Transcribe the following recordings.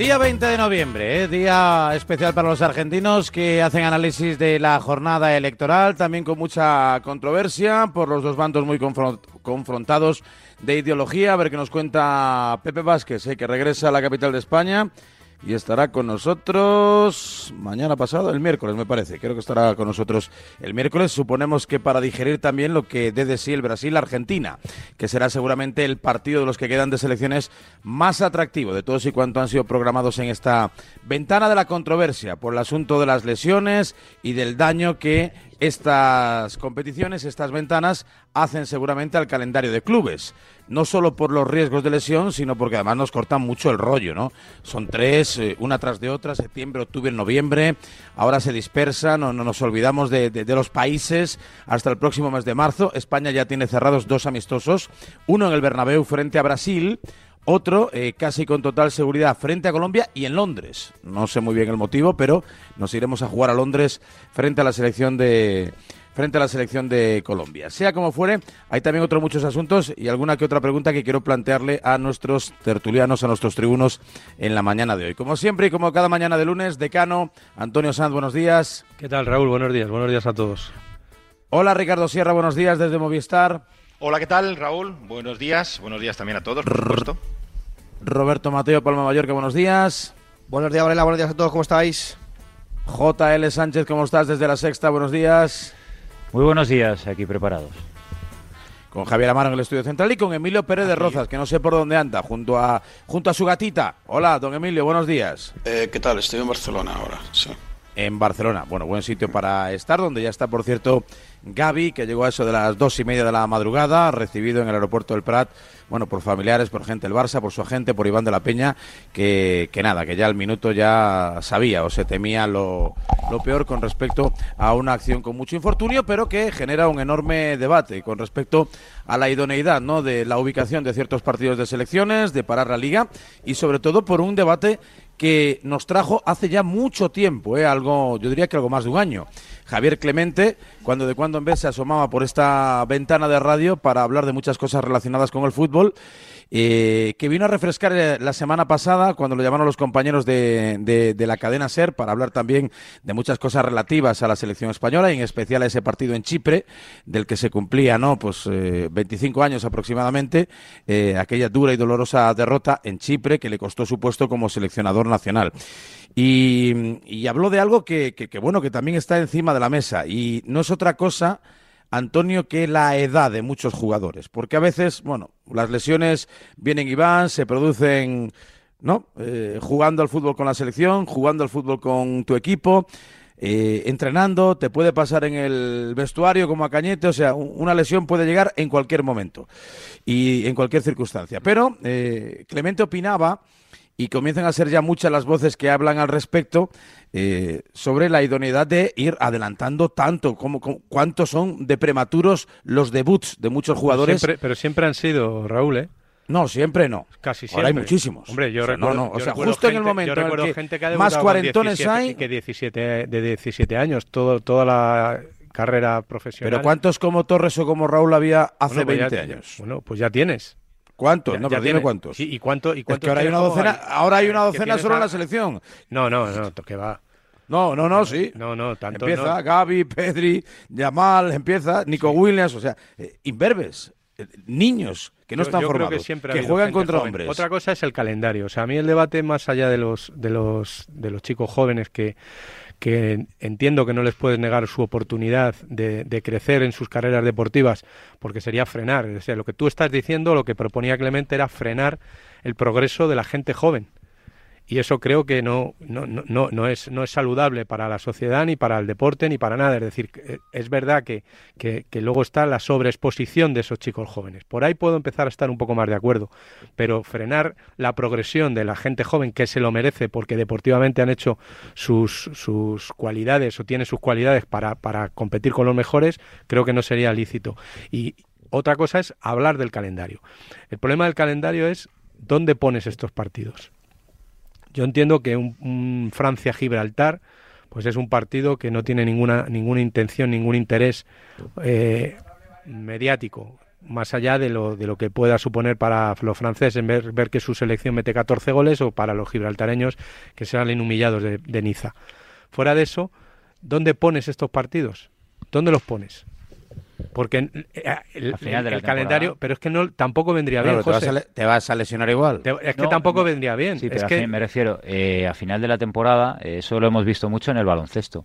Día 20 de noviembre, ¿eh? día especial para los argentinos que hacen análisis de la jornada electoral, también con mucha controversia por los dos bandos muy confron- confrontados de ideología. A ver qué nos cuenta Pepe Vázquez, ¿eh? que regresa a la capital de España y estará con nosotros mañana pasado, el miércoles me parece. Creo que estará con nosotros el miércoles. Suponemos que para digerir también lo que dé de sí el Brasil-Argentina, que será seguramente el partido de los que quedan de selecciones más atractivo de todos y cuanto han sido programados en esta ventana de la controversia por el asunto de las lesiones y del daño que estas competiciones, estas ventanas, hacen seguramente al calendario de clubes. No solo por los riesgos de lesión, sino porque además nos cortan mucho el rollo, ¿no? Son tres, eh, una tras de otra, septiembre, octubre, noviembre. Ahora se dispersan, no, no nos olvidamos de, de- los países hasta el próximo mes de marzo. España ya tiene cerrados dos amistosos, uno en el Bernabéu frente a Brasil, otro, eh, casi con total seguridad, frente a Colombia y en Londres. No sé muy bien el motivo, pero nos iremos a jugar a Londres frente a la selección de frente a la selección de Colombia. Sea como fuere, hay también otros muchos asuntos y alguna que otra pregunta que quiero plantearle a nuestros tertulianos, a nuestros tribunos en la mañana de hoy. Como siempre y como cada mañana de lunes, decano Antonio Sanz, buenos días. ¿Qué tal, Raúl? Buenos días, buenos días a todos. Hola Ricardo Sierra, buenos días desde Movistar. Hola, ¿qué tal, Raúl? Buenos días. Buenos días también a todos, por supuesto. Roberto Mateo Palma Mallorca, buenos días. Buenos días, Varela, buenos días a todos, ¿cómo estáis? JL Sánchez, ¿cómo estás desde la sexta? Buenos días. Muy buenos días, aquí preparados. Con Javier Amaro en el estudio central y con Emilio Pérez de Rozas, que no sé por dónde anda, junto a, junto a su gatita. Hola, don Emilio, buenos días. Eh, ¿Qué tal? Estoy en Barcelona ahora, sí. En Barcelona, bueno, buen sitio para estar, donde ya está, por cierto, Gaby, que llegó a eso de las dos y media de la madrugada, recibido en el aeropuerto del Prat, bueno, por familiares, por gente del Barça, por su agente, por Iván de la Peña, que, que nada, que ya al minuto ya sabía o se temía lo, lo peor con respecto a una acción con mucho infortunio, pero que genera un enorme debate con respecto a la idoneidad ¿no? de la ubicación de ciertos partidos de selecciones, de parar la liga y sobre todo por un debate que nos trajo hace ya mucho tiempo, ¿eh? algo, yo diría que algo más de un año. Javier Clemente, cuando de cuando en vez se asomaba por esta ventana de radio para hablar de muchas cosas relacionadas con el fútbol, eh, que vino a refrescar eh, la semana pasada cuando lo llamaron los compañeros de, de- la cadena SER para hablar también de muchas cosas relativas a la selección española y en especial a ese partido en Chipre, del que se cumplía, ¿no? Pues eh, 25 años aproximadamente, eh, aquella dura y dolorosa derrota en Chipre que le costó su puesto como seleccionador nacional. Y, y habló de algo que- que, bueno, que también está encima de la mesa y no es otra cosa, Antonio, que la edad de muchos jugadores. Porque a veces, bueno, las lesiones vienen y van, se producen, ¿no? Eh, jugando al fútbol con la selección, jugando al fútbol con tu equipo. eh, entrenando, te puede pasar en el vestuario como a Cañete, o sea, un- una lesión puede llegar en cualquier momento y en cualquier circunstancia. Pero eh, Clemente opinaba y comienzan a ser ya muchas las voces que hablan al respecto eh, sobre la idoneidad de ir adelantando tanto, como, como- cuántos son de prematuros los debuts de muchos jugadores. Siempre- pero siempre han sido, Raúl, ¿eh? No, siempre no. Casi Ahora hay siempre. muchísimos. Hombre, yo O sea, no, recuerdo, no, o yo sea, justo en el momento yo en el que gente que ha más cuarentones 17 hay. que 17 de 17 años, todo, toda la carrera profesional. Pero ¿cuántos como Torres o como Raúl había hace Bueno, pues ya- 20 ya- años? Bueno, pues ya tienes. ¿Cuántos? Ya- no, pero dime cuántos. ¿Y cuánto? Y Es cuánto que ahora hay una docena, ahora hay una docena solo en la selección. No, no, no, que va. No, no, no, sí. No, no, tanto Empieza no. Gaby, Pedri, Yamal, empieza Nico Williams, o sea, eh, imberbes, eh, niños que no Yo- están yo formados, que, siempre juegan contra joven. hombres. Otra cosa es el calendario. O sea, a mí el debate más allá de los de los de los chicos jóvenes que que entiendo que no les puedes negar su oportunidad de, de crecer en sus carreras deportivas, porque sería frenar. O sea, lo que tú estás diciendo, lo que proponía Clemente era frenar el progreso de la gente joven. Y eso creo que no, no, no, no, es, no es saludable para la sociedad, ni para el deporte, ni para nada. Es decir, eh, es verdad que, que, luego está la sobreexposición de esos chicos jóvenes. Por ahí puedo empezar a estar un poco más de acuerdo, pero frenar la progresión de la gente joven que se lo merece porque deportivamente han hecho sus, sus cualidades o tiene sus cualidades para, para competir con los mejores, creo que no sería lícito. Y otra cosa es hablar del calendario. El problema del calendario es dónde pones estos partidos. Yo entiendo que un, Francia-Gibraltar pues es un partido que no tiene ninguna, ninguna intención, ningún interés eh, mediático, más allá de lo, de lo que pueda suponer para los franceses ver, ver que su selección mete 14 goles o para los gibraltareños que salen humillados de, de Niza. Fuera de eso, ¿dónde pones estos partidos? ¿Dónde los pones? Porque eh, el, calendario, pero es que no tampoco vendría bien. Te, vas a, lesionar igual. es que tampoco vendría bien. Sí, es que... me refiero, eh, a final de la temporada, eh, eso lo hemos visto mucho en el baloncesto.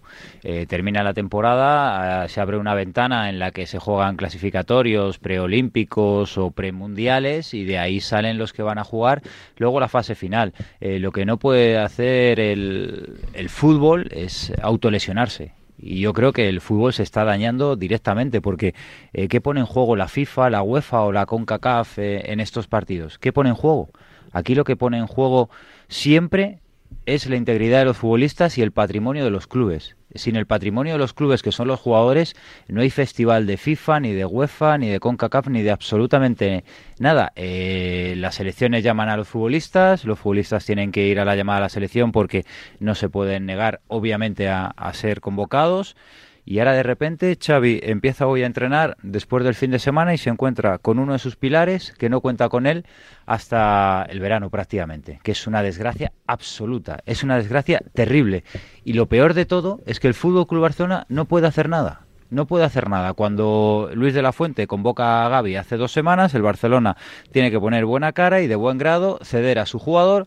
termina la temporada, se abre una ventana en la que se juegan clasificatorios preolímpicos o premundiales y de ahí salen los que van a jugar luego la fase final. lo que no puede hacer el, el fútbol es autolesionarse. Y yo creo que el fútbol se está dañando directamente porque eh, ¿qué pone en juego la FIFA, la UEFA o la CONCACAF eh, en estos partidos? ¿Qué pone en juego? Aquí lo que pone en juego siempre es la integridad de los futbolistas y el patrimonio de los clubes. Sin el patrimonio de los clubes, que son los jugadores, no hay festival de FIFA, ni de UEFA, ni de CONCACAF, ni de absolutamente nada. Eh, las selecciones llaman a los futbolistas, los futbolistas tienen que ir a la llamada a la selección porque no se pueden negar, obviamente, a ser convocados. Y ahora de repente Xavi empieza hoy a entrenar después del fin de semana y se encuentra con uno de sus pilares que no cuenta con él hasta el verano prácticamente, que es una desgracia absoluta, es una desgracia terrible. Y lo peor de todo es que el Fútbol Club Barcelona no puede hacer nada. No puede hacer nada. Cuando Luis de la Fuente convoca a Gaby hace dos semanas, el Barcelona tiene que poner buena cara y de buen grado ceder a su jugador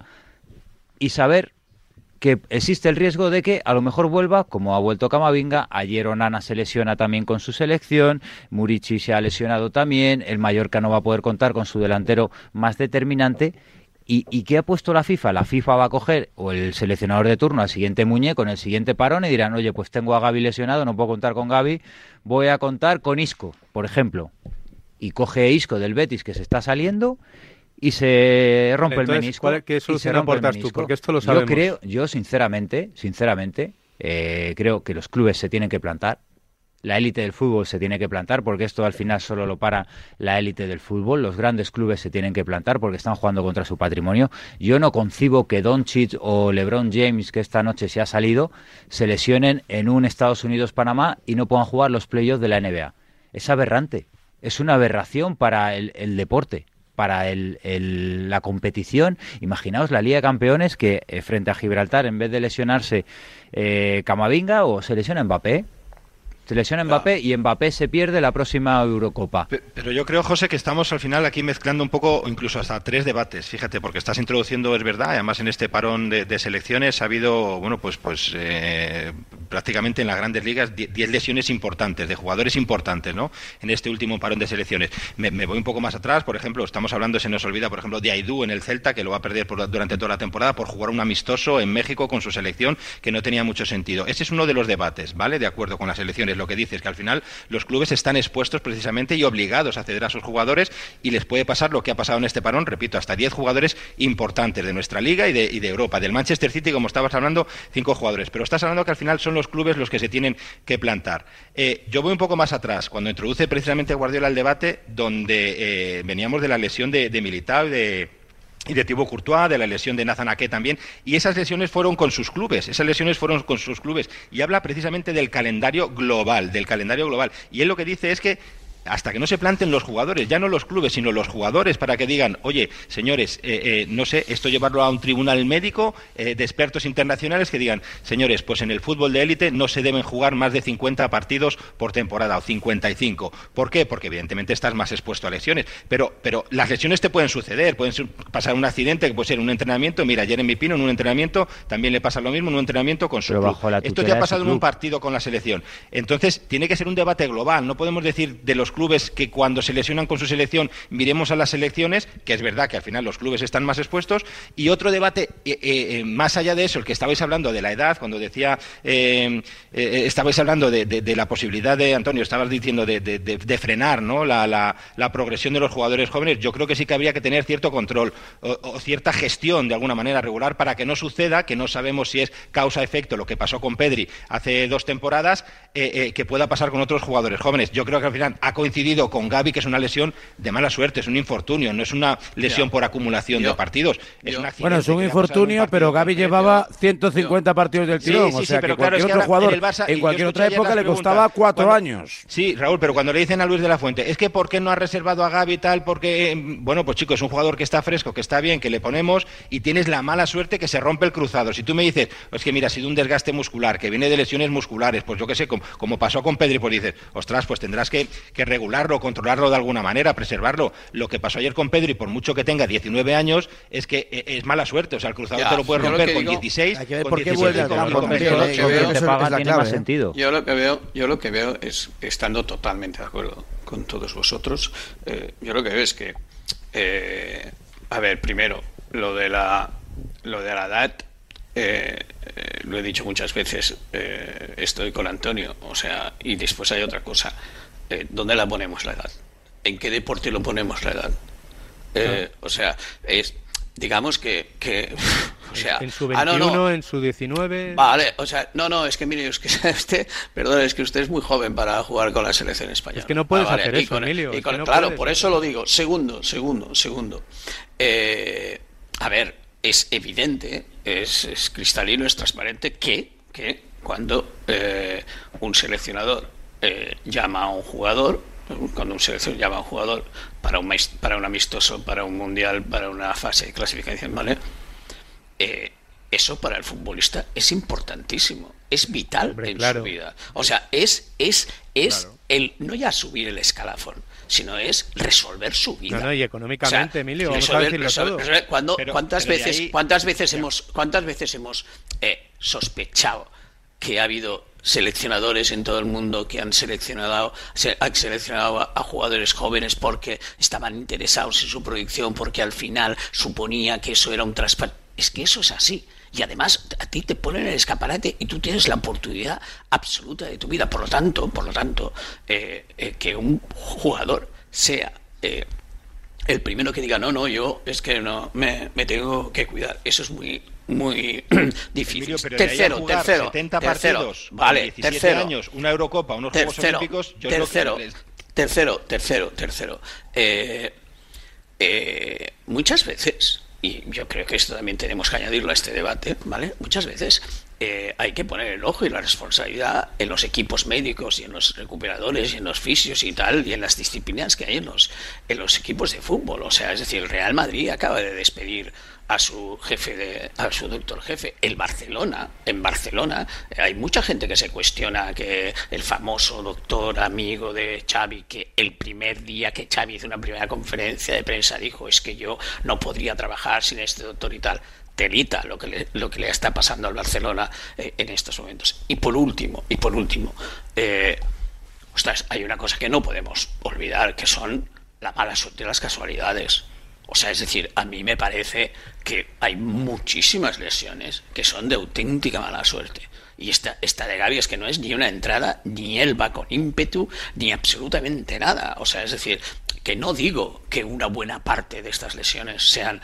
y saber que existe el riesgo de que a lo mejor vuelva, como ha vuelto Camavinga, ayer Onana se lesiona también con su selección, Murici se ha lesionado también, el Mallorca no va a poder contar con su delantero más determinante. ¿Y, ¿Y, qué ha puesto la FIFA? La FIFA va a coger, o el seleccionador de turno, al siguiente muñeco, en el siguiente parón, y dirán, oye, pues tengo a Gaby lesionado, no puedo contar con Gaby, voy a contar con Isco, por ejemplo. Y coge Isco del Betis que se está saliendo y se rompe el menisco. ¿Qué solución aportas tú? Porque esto lo sabemos. Yo creo, yo sinceramente, sinceramente, eh, creo que los clubes se tienen que plantar. La élite del fútbol se tiene que plantar porque esto al final solo lo para la élite del fútbol. Los grandes clubes se tienen que plantar porque están jugando contra su patrimonio. Yo no concibo que Doncic o LeBron James, que esta noche se ha salido, se lesionen en un Estados Unidos-Panamá y no puedan jugar los playoffs de la NBA. Es aberrante. Es una aberración para el deporte para el, la competición. Imaginaos la Liga de Campeones que eh, frente a Gibraltar, en vez de lesionarse eh, Camavinga o se lesiona Mbappé, se lesiona Mbappé y Mbappé se pierde la próxima Eurocopa. Pero yo creo, José, que estamos al final aquí mezclando un poco, incluso hasta tres debates. Fíjate, porque estás introduciendo, es verdad, además en este parón de, selecciones ha habido, bueno, pues, pues eh, prácticamente en las grandes ligas 10 lesiones importantes, de jugadores importantes, ¿no? En este último parón de selecciones. Me, voy un poco más atrás, por ejemplo, estamos hablando, se nos olvida, por ejemplo, de Aidú en el Celta, que lo va a perder durante toda la temporada por jugar un amistoso en México con su selección, que no tenía mucho sentido. Ese es uno de los debates, ¿vale? De acuerdo con las elecciones lo que dice es que al final los clubes están expuestos precisamente y obligados a ceder a sus jugadores y les puede pasar lo que ha pasado en este parón, repito, hasta 10 jugadores importantes de nuestra liga y de, Europa. Del Manchester City, como estabas hablando, cinco jugadores. Pero estás hablando que al final son los clubes los que se tienen que plantar. Eh, yo voy un poco más atrás, cuando introduce precisamente Guardiola el debate, donde eh, veníamos de la lesión de, de Militao de y de Thibaut Courtois, de la lesión de Nathan Ake también, y esas lesiones fueron con sus clubes, esas lesiones fueron con sus clubes, y habla precisamente del calendario global, del calendario global, y él lo que dice es que hasta que no se planten los jugadores, ya no los clubes, sino los jugadores, para que digan, oye, señores, eh, eh, no sé, esto llevarlo a un tribunal médico eh, de expertos internacionales que digan, señores, pues en el fútbol de élite no se deben jugar más de 50 partidos por temporada o 55. ¿Por qué? Porque evidentemente estás más expuesto a lesiones. Pero, pero las lesiones te pueden suceder, pueden pasar un accidente que puede ser un entrenamiento. Mira, ayer en mi pino, en un entrenamiento, también le pasa lo mismo en un entrenamiento con su club. Esto te ha pasado en un partido con la selección. Entonces, tiene que ser un debate global. No podemos decir de los clubes que cuando se lesionan con su selección miremos a las selecciones, que es verdad que al final los clubes están más expuestos, y otro debate eh, eh, más allá de eso, el que estabais hablando de la edad, cuando decía, estabais hablando de, la posibilidad de, Antonio, estabas diciendo de, frenar ¿no? La, la, progresión de los jugadores jóvenes, yo creo que sí que habría que tener cierto control o, cierta gestión de alguna manera regular para que no suceda, que no sabemos si es causa-efecto lo que pasó con Pedri hace dos temporadas, que pueda pasar con otros jugadores jóvenes. Yo creo que al final ha coincidido con Gaby, que es una lesión de mala suerte, es un infortunio, no es una lesión por acumulación de partidos. bueno, es un infortunio, pero Gaby llevaba 150 partidos del tirón, o sea que cualquier otro jugador en, cualquier otra época le costaba cuatro años. Sí, Raúl, pero cuando le dicen a Luis de la Fuente, es que ¿por qué no ha reservado a Gaby y tal? Porque, bueno, pues chicos, es un jugador que está fresco, que está bien, que le ponemos y tienes la mala suerte que se rompe el cruzado. Si tú me dices, pues que mira, ha sido un desgaste muscular, que viene de lesiones musculares, pues yo qué sé, como, pasó con Pedri, pues dices, ostras, pues tendrás que, regularlo, controlarlo de alguna manera, preservarlo. Lo que pasó ayer con Pedri, por mucho que tenga 19 años, es que eh, es mala suerte. O sea, el cruzado te lo puedes romper con 16. ¿Por qué vuelve al campo? tiene más sentido. Yo lo que veo, yo lo que veo es, estando totalmente de acuerdo con todos vosotros, eh, yo lo que veo es que, eh, a ver, primero, lo de la, lo de la edad lo he dicho muchas veces, estoy con Antonio, o sea, y después hay otra cosa. Eh, ¿dónde la ponemos la edad? ¿En qué deporte lo ponemos la edad? Eh, o sea, es, digamos que, que o sea, en su 21, ah, en su 19. Vale, o sea, no, no, es que mire, es que usted, perdón, es que usted es muy joven para jugar con la selección española. Es que no puedes ah, hacer eso, Emilio. claro, por eso lo digo. Segundo, segundo, segundo. Eh, a ver, es evidente, es, es, cristalino, es transparente que, que cuando un seleccionador eh, llama a un jugador, cuando un selección llama a un jugador para un, para un amistoso, para un mundial, para una fase de clasificación, ¿vale? Eh, eso para el futbolista es importantísimo, es vital en su vida. O sea, es, es, es el no ya subir el escalafón, sino es resolver su vida. No, y económicamente, Emilio, vamos a decirlo todo. Cuando, ¿cuántas, veces, ¿Cuántas veces hemos, cuántas veces hemos eh, sospechado que ha habido seleccionadores en todo el mundo que han seleccionado, han seleccionado a, jugadores jóvenes porque estaban interesados en su proyección, porque al final suponía que eso era un traspaso. Es que eso es así. Y además a ti te ponen el escaparate y tú tienes la oportunidad absoluta de tu vida. Por lo tanto, por lo tanto, eh, eh, que un jugador sea eh, el primero que diga no, no, yo es que no me, me tengo que cuidar. Eso es muy muy difícil. tercero, tercero, 70 partidos, vale, tercero, años, una Eurocopa, unos Juegos Olímpicos, yo tercero, tercero, tercero, tercero, eh, eh, muchas veces, y yo creo que esto también tenemos que añadirlo a este debate, ¿vale? Muchas veces eh, hay que poner el ojo y la responsabilidad en los equipos médicos y en los recuperadores y en los fisios y tal, y en las disciplinas que hay en los, en los equipos de fútbol. O sea, es decir, el Real Madrid acaba de despedir a su jefe de, a su doctor jefe el Barcelona en Barcelona hay mucha gente que se cuestiona que el famoso doctor amigo de Xavi que el primer día que Xavi hizo una primera conferencia de prensa dijo es que yo no podría trabajar sin este doctor y tal telita lo que le, lo que le está pasando al Barcelona eh, en estos momentos. Y por último y por último eh, hay una cosa que no podemos olvidar que son la mala suerte las casualidades o sea, es decir, a mí me parece que hay muchísimas lesiones que son de auténtica mala suerte. Y esta, esta de Gaby es que no es ni una entrada, ni él va con ímpetu, ni absolutamente nada. O sea, es decir, que no digo que una buena parte de estas lesiones sean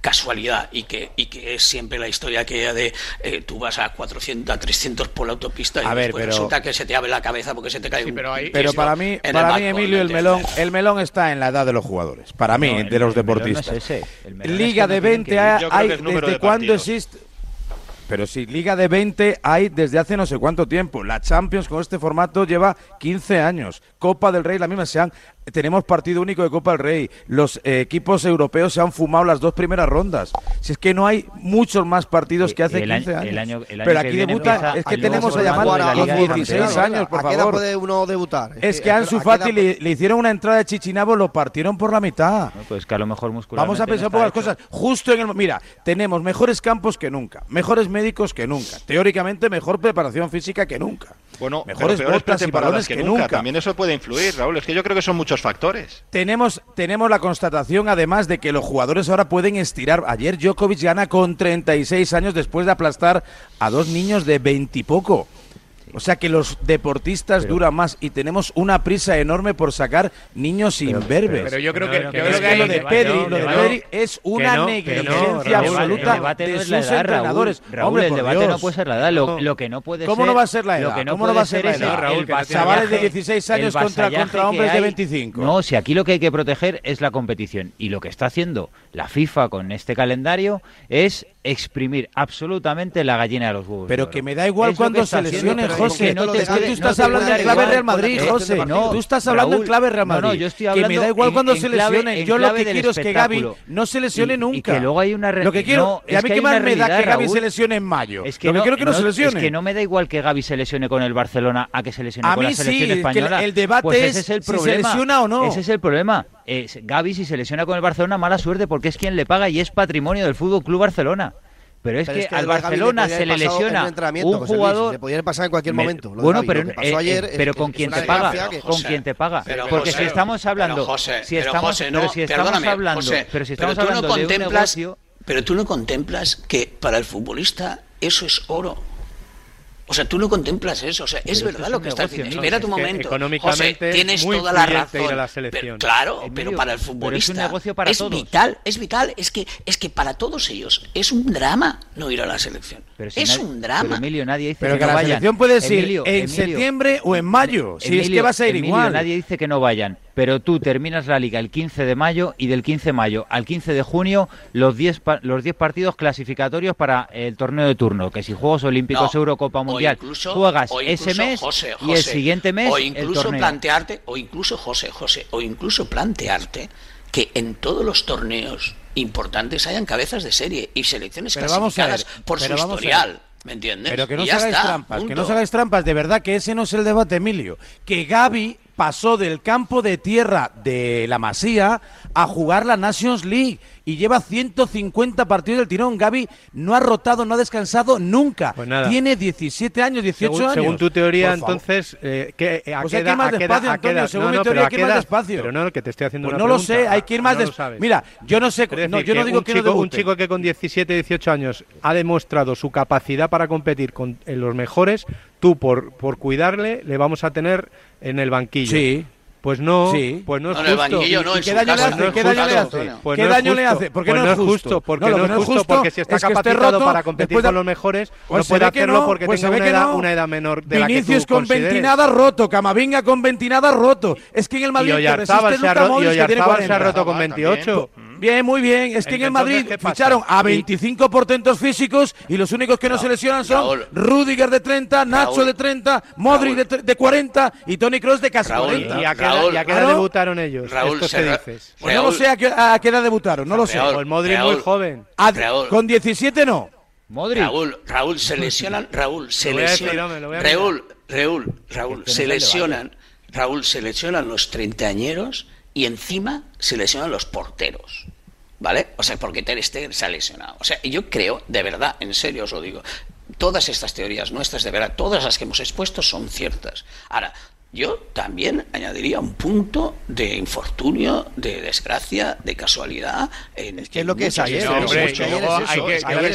casualidad y que, y que es siempre la historia que de eh, tú vas a 400, a 300 por la autopista y resulta que se te abre la cabeza porque se te cae un, pero, pero para mí, para mí Emilio, el melón, el melón está en la edad de los jugadores, para mí, de los deportistas. Liga de 20 hay, ¿desde cuándo existe? Pero si Liga de 20 hay desde hace no sé cuánto tiempo. La Champions con este formato lleva 15 años. Copa del Rey, la misma. Se han tenemos partido único de Copa del Rey. Los eh, equipos europeos se han fumado las dos primeras rondas. Si es que no hay muchos más partidos que hace 15 años. Pero aquí debuta, es que tenemos a llamar a 16 años, por favor. ¿A qué puede uno debutar? Es, que a Ansu Fati le, hicieron una entrada de Chichinabo, lo partieron por la mitad. pues que a lo mejor Vamos a pensar por las cosas. Justo en el. Mira, tenemos mejores campos que nunca, mejores médicos que nunca, teóricamente mejor preparación física que nunca. Bueno, mejores botas y balones que, nunca. También eso puede influir, Raúl. Es que yo creo que son muchos factores. Tenemos, tenemos la constatación, además, de que los jugadores ahora pueden estirar. Ayer Djokovic gana con 36 años después de aplastar a dos niños de 20 y poco. O sea que los deportistas duran más y tenemos una prisa enorme por sacar niños imberbes. Pero yo creo que, no, yo no, creo es que lo de Pedri, no, lo de no, Pedri es una no, negligencia no, Raúl, absoluta de no es la sus edad, entrenadores. Raúl, Hombre, el debate Dios. no puede ser la edad. Lo, que no puede ¿Cómo ser, no va a ser la lo edad? que no ¿Cómo no va a ser la edad? Raúl, Chavales de vasallaje- 16 años contra, hombres de hay. 25. No, si aquí lo que hay que proteger es la competición. Y lo que está haciendo la FIFA con este calendario es exprimir absolutamente la gallina de los huevos. Pero que me da igual Es cuando que se es José. que no te Es que puede- tú no estás hablando en clave Real Madrid, José. partido. Tú estás hablando en Raúl, clave Real no, no, Madrid. yo estoy que hablando me da igual en- cuando en se en Yo lo que quiero es que Gaby no se lesione Y- y nunca. que luego hay una Lo que quiero, no, y a es mí que qué más me da que Gaby se lesione en mayo. Es que Lo que no, quiero que no, no- se lesione. Es que no me da igual que Gaby se lesione con el Barcelona a que se lesione con la selección que española. el debate Pues es el se lesiona o no. Ese es el problema. Es, Gaby si se lesiona con el Barcelona mala suerte porque es quien le paga y es patrimonio del Fútbol Club Barcelona. Pero es Pero que, es que al le Barcelona se le en lesiona un jugador le podía pasar en cualquier Me- momento. bueno, pero, pasó eh, ayer eh, es pero con una te paga, con quién te paga, pero porque José, si estamos hablando, pero José, si pero estamos, pero no, si estamos perdóname, hablando, José, pero si pero estamos tú no hablando de un contemplas, negocio, pero tú no contemplas que para el futbolista eso es oro. O sea, tú no contemplas eso. O sea, es Pero verdad es lo que estás negocio, diciendo. Emilio. Espera tu momento. económicamente José, es tienes muy toda la razón. ir a la selección. Pero, claro, pero para el pero es un futbolista negocio para es todos. vital, es vital. Es que, es que para todos ellos es un drama no ir a la selección. pero si es nadie- un drama. Pero Emilio, nadie dice Pero que, que no la vayan. selección puedes ir Emilio, en Emilio, septiembre o en mayo. Si es que Emilio, vas a ir Emilio, igual. Nadie dice que no vayan, pero tú terminas la liga el 15 de mayo y del 15 de mayo al 15 de junio los 10 pa- los 10 partidos clasificatorios para el torneo de turno, que si Juegos Olímpicos, No, Eurocopa Mundial, incluso- juegas o ese incluso, mes José, y el siguiente mes o el incluso torneo. plantearte o incluso José José o incluso plantearte que en todos los torneos importantes hayan cabezas de serie y selecciones Pero vamos a ver, clasificadas por pero su vamos a ver. historial ¿me entiendes? Pero que no se hagáis trampas, que no se hagáis trampas, de verdad que ese no es el debate, Emilio. Que Gaby pasó del campo de tierra de la Masía a jugar la Nations League y lleva 150 partidos del tirón. Gaby no ha rotado, no ha descansado nunca. Pues nada. Tiene 17 años, 18 según, años. según tu teoría, entonces, eh, ¿qué, a Pues qué hay que ir más despacio, Antonio, según No, mi no, teoría hay ¿a que qué ir más despacio. Pero no, que te estoy haciendo Pues una no lo sé, hay que ir más No lo des- sabes. Mira, yo no sé, no, yo no digo un que no chico, un debute. chico que con 17, 18 años ha demostrado su capacidad para competir con los mejores, tú por, por cuidarle le vamos a tener en el banquillo. Sí. Pues no, Sí. pues no es No, en el justo. banquillo no, ¿Y qué daño le hace? ¿Qué daño le justo. hace? Pues ¿Qué no es daño le justo. hace? Porque Pues no es justo. Porque No, no, es justo, justo porque si está es que esté capacitado roto, para competir de- con los mejores, Pues no puede hacerlo no, porque pues tenga una que edad, no. una edad menor de la que Vinicius con ventinada roto, Camavinga con ventinada roto. Es que en el Madrid Y Oyarzábal resiste se ha Luka ro- y Modric, que tiene Oyarzábal se ha 40. roto con También. 28. Bien, muy bien. Es que en el Madrid ficharon a Y- 25 portentos físicos y los únicos que no, se lesionan son Raúl. Rudiger de 30, Nacho Raúl. de 30, Modric de, tre- de 40 y Tony Kroos de casi Raúl. 40. ¿Y a qué, Raúl, edad- debutaron ellos? Raúl, ¿Estos se dices? Pues no sé a qué, a qué edad debutaron, no lo sé. Pues Modric muy joven. A-. Con 17 no. Modric. Raúl, Raúl, se lesionan, Raúl, se lesionan. Raúl, Raúl, Raúl, se lesionan, Raúl, se lesionan los treintañeros y encima se lesionan los porteros. ¿Vale? O sea, porque Ter Stegen se ha lesionado. O sea, yo creo, de verdad, en serio os lo digo, todas estas teorías nuestras, de verdad, todas las que hemos expuesto son ciertas. Ahora, yo también añadiría un punto de infortunio, de desgracia, de casualidad. En Es que es lo que es ayer, No, hombre, yo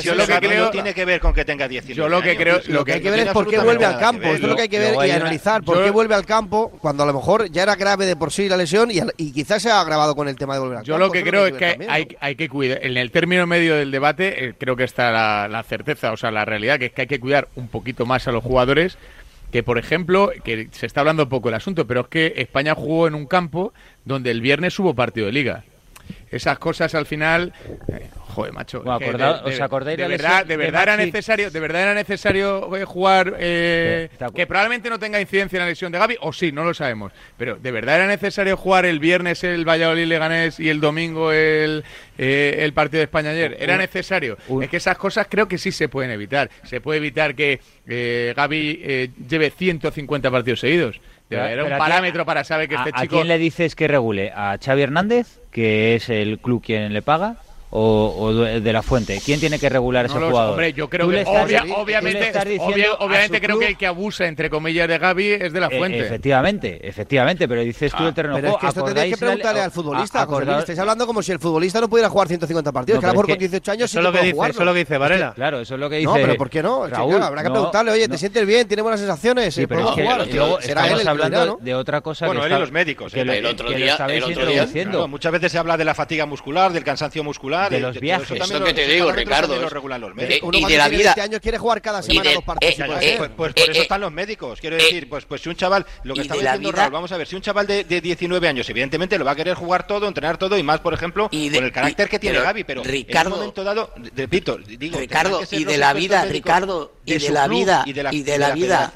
yo lo que no creo- tiene que ver con que tenga 19 Yo lo que años. creo- Pues, lo que hay que no ver es por qué vuelve al campo. Esto es lo que hay que ver y analizar. ¿Por yo- qué vuelve al campo cuando a lo mejor ya era grave de por sí la lesión y, y quizás se ha agravado con el tema de volver al Yo campo? lo que creo es que también, hay, ¿no? hay que cuidar, en el término medio del debate, eh, creo que está la, la certeza, o sea, la realidad, que es que hay que cuidar un poquito más a los jugadores, que por ejemplo, que se está hablando poco el asunto, pero es que España jugó en un campo donde el viernes hubo partido de liga. Esas cosas al final, eh, joder, macho. Bueno, acorda- ¿os acordáis de de verdad, de de verdad era necesario, de verdad era necesario eh, jugar eh, de que probablemente no tenga incidencia en la lesión de Gaby, o sí, no lo sabemos. Pero de verdad era necesario jugar el viernes el Valladolid Leganés y el domingo el, eh, el partido de España ayer. Era necesario. Es que esas cosas creo que sí se pueden evitar. Se puede evitar que eh, Gaby eh, lleve 150 partidos seguidos. Pero- Era un a parámetro para saber que ¿A, este a chico. quién le dices que regule? ¿A Xavi Hernández, que es el club quien le paga? o, de la fuente? ¿Quién tiene que regular ese jugador? Obviamente, obviamente creo que el que abusa, entre comillas, de Gaby es de la e, fuente. Efectivamente, efectivamente, pero dices tú ah. el terreno Pero es que esto tenéis que preguntarle al futbolista. Acordado, estáis hablando como si el futbolista no pudiera jugar 150 partidos, no, que a lo mejor con 18 años eso sí que dice, jugarlo. Eso es lo que dice Varela. Claro, eso es lo que dice No, pero ¿por qué no? Raúl, habrá que preguntarle, oye, ¿te sientes bien? ¿Tienes buenas sensaciones? Sí, pero luego estamos hablando de otra cosa. Bueno, él y los médicos. El otro día, muchas veces se habla de la fatiga muscular, del cansancio muscular regular. De los viajes. Esto que te digo, Ricardo. ¿eh? Y de la vida. Este año quiere jugar cada semana dos partidos. Eh, eh, pues pues por eso están los médicos. Quiero decir, pues, pues si un chaval, lo que está diciendo Raúl, vamos a ver, si un chaval de 19 años, evidentemente lo va a querer jugar todo, entrenar todo y más, por ejemplo, con el carácter que tiene Gaby, pero en un momento dado, repito, digo, Ricardo, y de la vida, Ricardo, y de la vida, y de la vida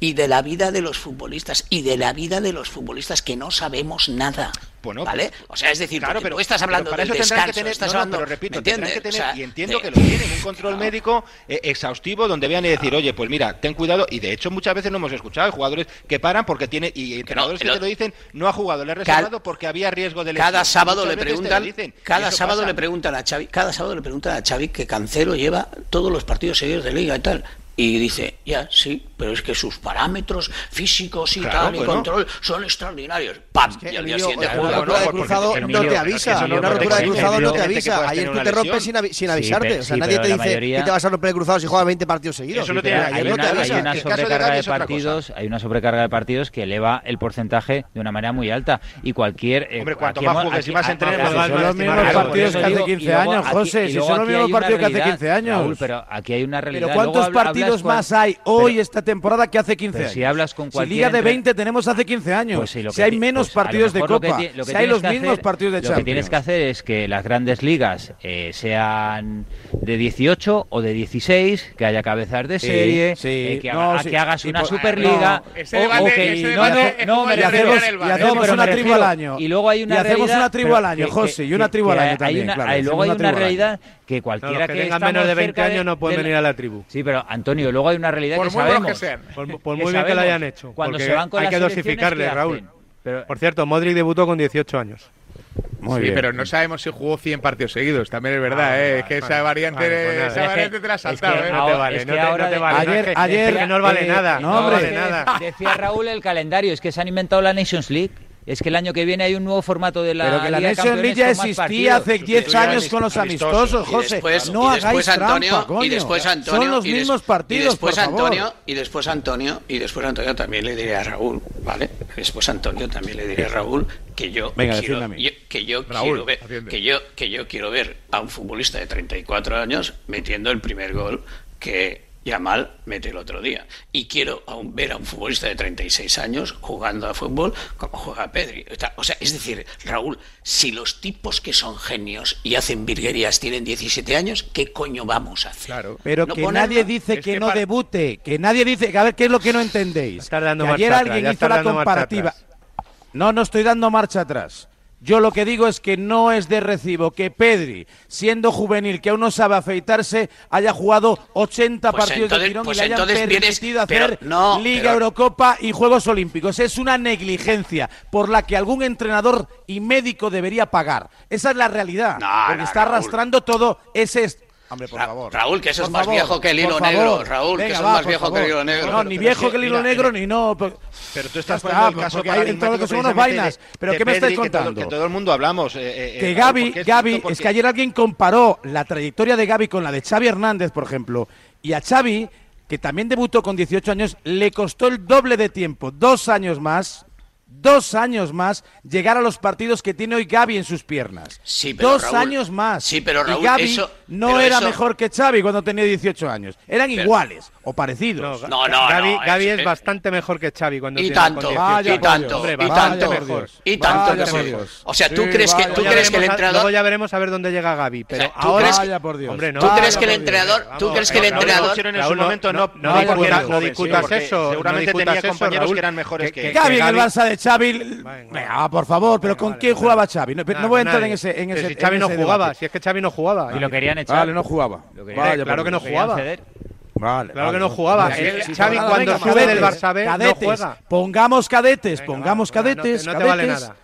y de la vida de los futbolistas y de la vida de los futbolistas que no sabemos nada. Bueno, ¿vale? O sea, es decir, claro, pero estás hablando pero para estás no, hablando, pero repito, tendrán que tener, y entiendo que lo tienen un control médico eh, exhaustivo donde vean y decir, "Oye, pues mira, ten cuidado" y de hecho muchas veces no hemos escuchado hay jugadores que paran porque tiene y entrenadores que, te lo dicen, "No ha jugado, le he reservado porque había riesgo de lesión". Cada sábado le preguntan, cada sábado le preguntan a Xavi, cada sábado le preguntan a Xavi que Cancelo lleva todos los partidos seguidos de liga y tal. Y dice, ya, sí, pero es que sus parámetros físicos y claro, tal y control son extraordinarios. ¡Pam! Es que y al día siguiente juega. Una rotura de cruzado no te avisa. Este una rotura de cruzado no te avisa. Ayer tú te rompes sin, sin avisarte. Sí, o sea, sí, nadie te dice mayoría... que te vas a romper el cruzado si juegas 20 partidos seguidos. Eso no Hay una, hay una sobrecarga de, partidos, hay una sobrecarga de partidos que eleva el porcentaje de una manera muy alta. Y cualquier. Eh, Hombre, cuanto más juegues y más ah, entrenes, Son los mismos partidos que hace 15 años, José. Si son los mismos partidos que hace 15 años. Pero aquí hay una realidad. ¿Pero cuántos partidos? partidos con... más hay hoy pero, esta temporada que hace 15 años? Si hablas con cualquier. Si Liga de 20 tenemos hace 15 pues años. Pues sí, lo que si hay menos pues partidos de Copa. Lo que si hay los mismos hacer, partidos de Champions. Lo que tienes que hacer es que las grandes ligas eh, sean de 18 o de 16, que haya cabezas de serie, eh, sí, sí, eh, que, no, que, hagas una Superliga. No, o, no, y hacemos una tribu al año. Y luego hay una. Hacemos una tribu al año, José, y una tribu al año también. Y luego hay una realidad que cualquiera que, que tenga menos de 20 años no puede venir a la tribu. Sí, pero Antonio, luego hay una realidad por que muy sabemos. Que sean. Por, muy bien que la hayan hecho. Cuando se van con hay que dosificarle, Raúl. Pero, por cierto, Modric debutó con 18 años. Sí, pero no sabemos si jugó 100 partidos seguidos, también es verdad, ah, ¿eh? es que esa variante, pues esa variante te la has saltado, ¿eh? es. No te vale, no, te, vale. Ayer, ayer, no vale nada, no, vale nada. Decía Raúl el calendario, es que se han inventado la Nations League es que el año que viene hay un nuevo formato de la Pero que la Liga Nation League ya existía hace 10 años con los amistosos, José. Después, no hagáis Antonio, trampa, coño. Y después Antonio, Son los mismos y partidos, y después por Antonio, favor. Y después Antonio, y después Antonio también le diré a Raúl, ¿vale? Después Antonio también le diré a Raúl que yo Venga, quiero, yo, que yo Raúl, quiero ver que yo que yo quiero ver a un futbolista de 34 años metiendo el primer gol que y a Mal mete el otro día. Y quiero ver a un futbolista de 36 años jugando a fútbol como juega Pedri. O sea, es decir, Raúl, si los tipos que son genios y hacen virguerías tienen 17 años, ¿qué coño vamos a hacer? Claro. Pero que nadie dice que, no debute, que nadie dice, que a ver, ¿qué es lo que no entendéis? ayer alguien hizo la comparativa. No, no estoy dando marcha atrás. Yo lo que digo es que no es de recibo que Pedri, siendo juvenil, que aún no sabe afeitarse, haya jugado 80 partidos de tirón y le hayan permitido hacer Liga. Eurocopa y Juegos Olímpicos. Es una negligencia por la que algún entrenador y médico debería pagar. Esa es la realidad. Porque está arrastrando todo ese Raúl, que eso por es más viejo que el hilo negro. Raúl, que eso es más viejo que el hilo negro. No, ni viejo que el hilo negro, eh, ni no. Pues- Pero, tú estás poniendo el pues caso todo lo que son unas vainas. Pero de ¿qué me estáis contando? Que todo, el mundo hablamos. Eh, eh, que Gaby, Gaby, es, es que ayer alguien comparó la trayectoria de Gaby con la de Xavi Hernández, por ejemplo. Y a Xavi, que también debutó con 18 años, le costó el doble de tiempo, dos años más, dos años más llegar a los partidos que tiene hoy Gaby en sus piernas. Sí, pero dos años más. Sí, pero Raúl, y Gaby no era mejor que Xavi cuando tenía 18 años. Eran iguales o parecidos. No, no, no Gaby, es, bastante mejor que Xavi cuando y tiene tanto, y tanto, hombre, y tanto, y tanto. O sea, tú crees que tú crees que el entrenador. Luego ya veremos a ver dónde llega Gaby, pero o ahora crees por Dios. Hombre, no. ¿Tú crees que el entrenador, tú crees que el entrenador en su momento no no discutas eso, seguramente tenía compañeros que eran mejores que Gaby en el Barça de Xavi Venga, venga, por favor, pero ¿con vale, quién vale. jugaba Xavi? No, no voy a entrar nadie. en ese en ese si Xavi en no ese jugaba, debate. si es que Xavi no jugaba. Y lo querían echar. Vale, no jugaba. Lo querían- Vaya claro que no jugaba. Vale, Claro vale. que no jugaba. Sí, Xavi nada, cuando venga, sube del cadetes, Barça B no cadetes. juega. Pongamos cadetes, Venga, pongamos va, va, no te- cadetes, no te vale cadetes. nada.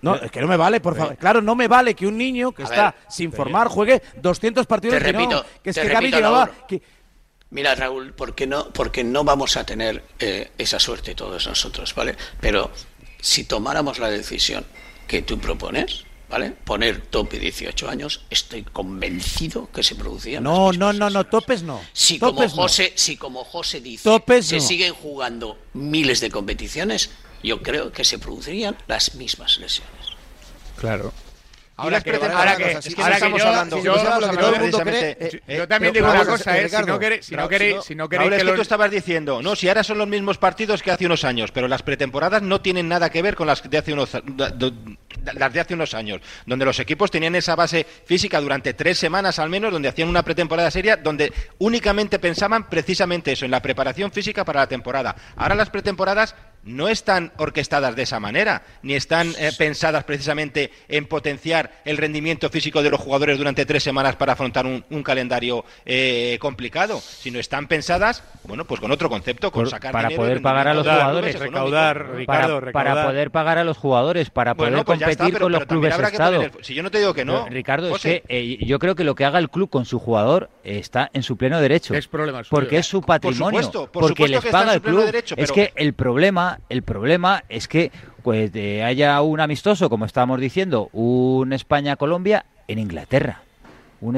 No, es que no me vale, por favor. Claro, no me vale que un niño que A está ver, sin formar juegue 200 partidos Te que no, repito, que es te que Gaby llevaba que- Mira, Raúl, porque no, porque no vamos a tener eh, esa suerte todos nosotros, ¿vale? Pero si tomáramos la decisión que tú propones, ¿vale? Poner tope 18 años, estoy convencido que se producían. No, no, no, no, topes no. Si como no. José, si como José dice, Topes se no. siguen jugando miles de competiciones, yo creo que se producirían las mismas lesiones. Claro. Ahora que, ahora que, es que ahora no que estamos yo, hablando- yo- si no estamos lo que todo el hablando mundo cree, precisamente- eh, Yo también pero digo una cosa, ¿eh? Si Ricardo, no queréis, si no queréis, si no- si no queréis que es que los- tú estabas diciendo, no, si ahora son los mismos partidos que hace unos años, pero las pretemporadas no tienen nada que ver con las de hace unos, las de hace unos años, donde los equipos tenían esa base física durante tres semanas al menos, donde hacían una pretemporada seria, donde únicamente pensaban precisamente eso, en la preparación física para la temporada. Ahora las pretemporadas no están orquestadas de esa manera, ni están eh, pensadas precisamente en potenciar el rendimiento físico de los jugadores durante tres semanas para afrontar un, un calendario eh, complicado, sino están pensadas, bueno, pues con otro concepto, con Por- sacar para dinero, poder pagar a los jugadores. Recaudar. Ricardo, para, poder pagar a los jugadores, para Bueno, poder pues está, competir pero- con los pero clubes Estado. el- Si yo no te digo que no, Pero, Ricardo, José. es que eh, yo creo que lo que haga el club con su jugador está en su pleno derecho. Es problema suyo. porque es su patrimonio. supuesto, por porque supuesto les que está en paga su el pleno club. derecho, Es que el problema, el problema es que pues haya un amistoso, como estábamos diciendo, un España-Colombia en Inglaterra. Un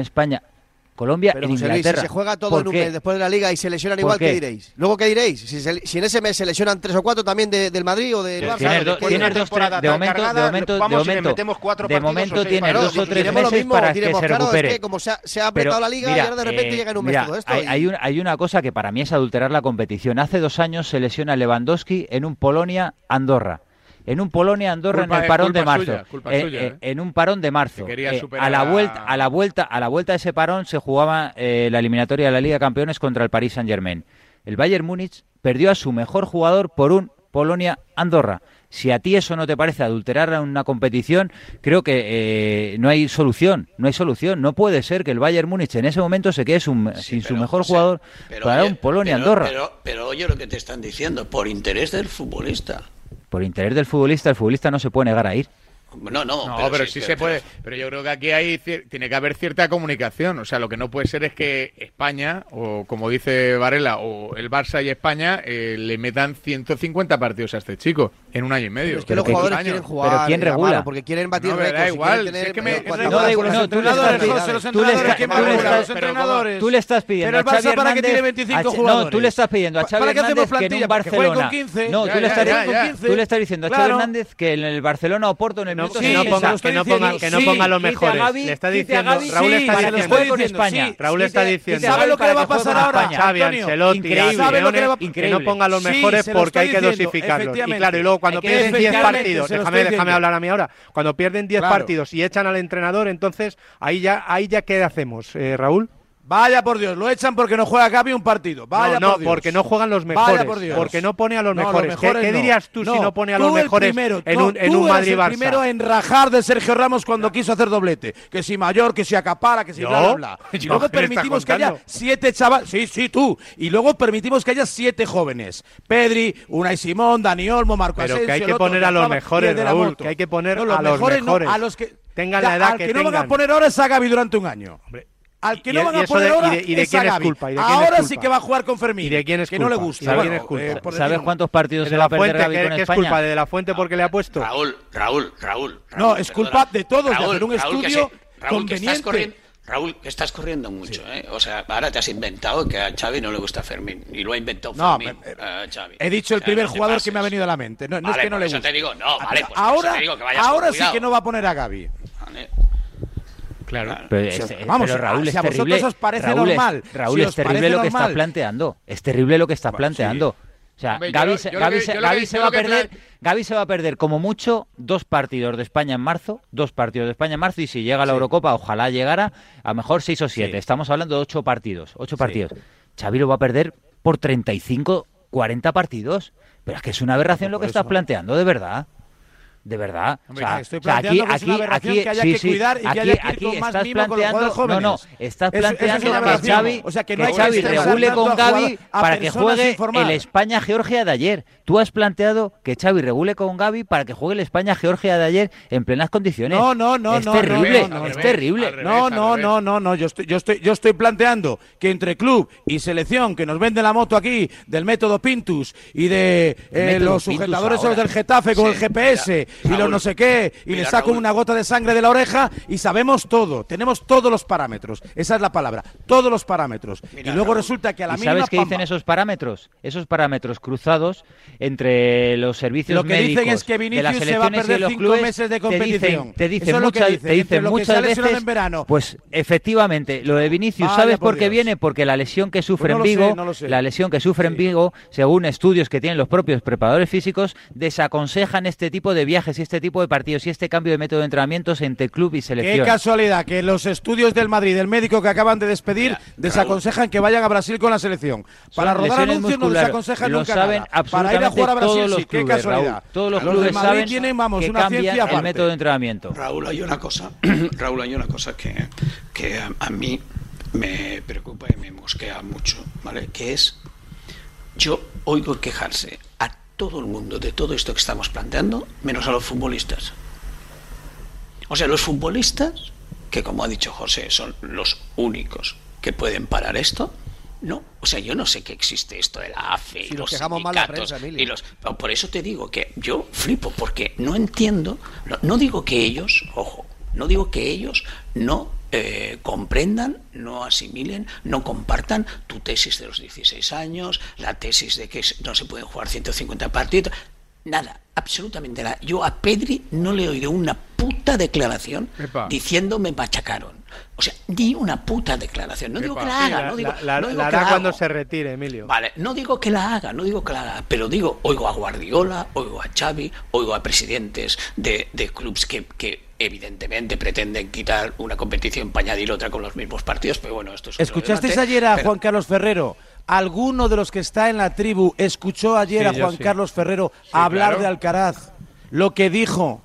España-Colombia Pero en José Luis, Inglaterra. si se juega todo ¿Por en un qué? mes después de la liga y se lesionan ¿Por igual, ¿qué qué? diréis? Luego, ¿qué diréis? Si, se- si en ese mes se lesionan tres o cuatro también de- del Madrid o del Barça. Tienes, do- tienes una dos, temporada tres, de momento, cargada, de momento, vamos de y le momento, metemos cuatro de partidos momento o tienes dos o tres meses mismo, para que se claro, recupere. Es que como se ha, se ha apretado Pero, la liga mira, y ahora de repente eh, llega en un mes mira, todo esto. Hay, y- hay una, hay una cosa que para mí es adulterar la competición. Hace dos años se lesiona Lewandowski en un Polonia-Andorra. En un Polonia-Andorra en Culpa- el parón de marzo. suya, Eh, suya, eh, ¿eh? En un parón de marzo. Que a la vuelta, a la vuelta, a la vuelta de ese parón se jugaba eh, la eliminatoria de la Liga de Campeones contra el Paris Saint-Germain. El Bayern Múnich perdió a su mejor jugador por un Polonia-Andorra. Si a ti eso no te parece adulterar a una competición, creo que eh, no hay solución. No hay solución. No puede ser que el Bayern Múnich en ese momento se quede sin, sin su mejor jugador pero para oye, un Polonia pero- Andorra. Pero, pero oye lo que te están diciendo, por interés del futbolista. Por interés del futbolista, el futbolista no se puede negar a ir. No, no, No, pero, sí, se puede. Pero yo creo que aquí hay cier- tiene que haber cierta comunicación. O sea, lo que no puede ser es que España, o como dice Varela, o el Barça y España eh, le metan 150 partidos a este chico en un año y medio. Es que los que- jugadores quieren jugar. Pero ¿quién regula? Porque quieren batir No, da récords. y igual, si es que me- da No, no, los tú le estás entrenadores, pidiendo- Pero el Barça, ¿para qué Hernández- tiene 25 a Ch- jugadores? No, tú le estás pidiendo a ¿Pa- Xavi Hernández que en un Barcelona. 15. No, tú le estás diciendo- ya. tú le estás diciendo a Xavi. Hernández que en el Barcelona o Porto en el No, minuto que no 60, ponga, que no ponga, que no sí, ponga los mejores. Le está diciendo, Raúl está que diciendo, con España. Raúl está diciendo. ¿Sabe lo que le va a pasar ahora? Xavi, Ancelotti, increíble. a ¿Sabe lo que le que no ponga los mejores porque hay que dosificarlos. Y claro, y luego cuando pierden 10 efectivamente, partidos, déjame, déjame hablar a mí ahora, cuando pierden 10 Claro. partidos y echan al entrenador, entonces ahí ya, ahí ya ¿qué hacemos, eh, Raúl? Vaya por Dios, lo echan porque no juega Gaby un partido. Vaya no, no, por Dios. porque no juegan los Vaya mejores, por Dios. porque no pone a los No, los mejores. ¿Qué- mejores ¿Qué, no. dirías tú si no pone a los mejores primero, en un, en tú un eres Madrid el primero en rajar de Sergio Ramos cuando quiso hacer doblete. Que si mayor, que si acapara, que si bla, bla, bla. Luego ¿Qué me estás permitimos que haya siete chavales. Sí, sí, tú. Y luego permitimos que haya siete jóvenes. Pedri, Unai Simón, Dani Olmo, Marco Pero Asensio, que hay que poner a los mejores, Raúl, que hay que poner a los mejores a los que Tengan la edad que que no van a poner ahora es a Gaby durante un año. Al que Y- no van a poner de- y ahora de- y de es a quién es Gavi. culpa, y de quién es Ahora sí culpa. que va a jugar con Fermín. ¿Y de quién es que no le culpa? gusta. ¿Y de quién Bueno, es culpa? eh, ¿Sabes cuántos partidos ¿De se va la a perder ¿Qué, con qué es España? culpa? ¿De la fuente porque le ha puesto? Raúl, Raúl, Raúl. No, es perdona. culpa de todos, de hacer un Raúl, que estudio conveniente. Raúl, que estás corriendo mucho, ¿eh? O sea, ahora te has inventado que a Xavi no le gusta Fermín. Y lo ha inventado No, Fermín eh, a Xavi. He dicho el O sea, primer no jugador que me ha venido a la mente. No, no Vale, es que no le eso guste. te digo, no, vale, pues por eso ahora te digo que vayas con ahora sí que no va a poner a Gaby. Claro. Pero, vamos, pero Raúl, si es a vosotros terrible. os parece Raúl, es- normal, Raúl, si es terrible parece lo que estás normal. planteando. Es terrible lo que estás planteando. O sea, Hombre, yo Gavi, lo- se, yo que- que- va a que perder, se va a perder como mucho dos partidos de España en marzo, dos partidos de España en marzo y si llega a la Eurocopa, ojalá llegara a lo mejor seis o siete. Sí. Estamos hablando de ocho partidos, ocho partidos. Xavi lo va a perder por 35, 40 partidos. Pero es que es una aberración lo que estás planteando, de verdad. De verdad. Hombre, o sea, estoy o sea, aquí, que es aquí, una aberración aquí, que haya sí, que sí, cuidar y que aquí, haya que ir aquí con más estás mimo con los planteando, jugadores no, no, estás es planteando que. Xavi, O sea, que no que Xavi regule con a para que juegue el España-Georgia de ayer. Tú has planteado que Xavi regule con Gavi para que juegue el España-Georgia de ayer en plenas condiciones. No, no, no, es no, terrible, no, no, no, es no. terrible. No, no, no, no, no. Yo estoy, yo estoy, yo estoy planteando que entre club y selección, que nos vende la moto aquí del método Pintus y de eh, los sujetadores ahora. del Getafe con Sí, el GPS y los no sé qué, y mira, le saco Raúl. una gota de sangre de la oreja y sabemos todo. Tenemos todos los parámetros. Esa es la palabra. Todos los parámetros. Mira, y luego Raúl. resulta que a la ¿Y mínima sabes qué pamba. dicen esos parámetros? Esos parámetros cruzados entre los servicios Lo que dicen médicos es que de las Vinicius se va a selecciones y perder los cinco clubes meses de te competición. dicen, te dicen Eso es lo que muchas, dicen, te dicen muchas veces, en verano. pues efectivamente, lo de Vinicius, Vaya ¿sabes por por qué Dios. viene? Porque la lesión que sufre Pues no en sé, Vigo, no lo sé. la lesión que sufre en. Vigo, según estudios que tienen los propios preparadores físicos, desaconsejan este tipo de viajes y este tipo de partidos y este cambio de método de entrenamientos entre club y Qué selección. casualidad que los estudios del Madrid, del médico que acaban de despedir, Mira, desaconsejan que vayan a Brasil con la selección. Para Son rodar anuncios no desaconsejan Lo nunca saben nada. Para ir a absolutamente jugar a Brasil todos los sí, qué clubes, casualidad. Raúl. Todos los de clubes Madrid saben tienen, vamos, que una cambian ciencia el aparte. método de entrenamiento. Raúl, hay una cosa, Raúl, hay una cosa que, que a, a mí me preocupa y me mosquea mucho, ¿vale? Que es, yo oigo quejarse todo el mundo de todo esto que estamos planteando, menos a los futbolistas. O sea, los futbolistas, que como ha dicho José, son los únicos que pueden parar esto, no. O sea, yo no sé que existe esto de la AFE y Si los quejamos mal la sindicatos prensa, y los por eso te digo que yo flipo, porque no entiendo, no, no digo que ellos, ojo, no digo que ellos no eh, comprendan, no asimilen, no compartan tu tesis de los 16 años, la tesis de que no se pueden jugar 150 partidos, nada, absolutamente nada. Yo a Pedri no le he oído una puta declaración Epa. diciendo me machacaron. O sea, ni una puta declaración. No digo que la Sí, haga, la, no digo, la- la- no digo la que hará la cuando se retire, Emilio. Vale, no digo que la haga, no digo que la haga, pero digo, oigo a Guardiola, oigo a Xavi, oigo a presidentes de, de clubs que, que evidentemente pretenden quitar una competición para añadir otra con los mismos partidos, pero bueno, esto es ¿Escuchasteis debate, ayer a pero- Juan Carlos Ferrero? ¿Alguno de los que está en la tribu escuchó ayer Sí, a Juan sí. Carlos Ferrero hablar claro. de Alcaraz? Lo que dijo.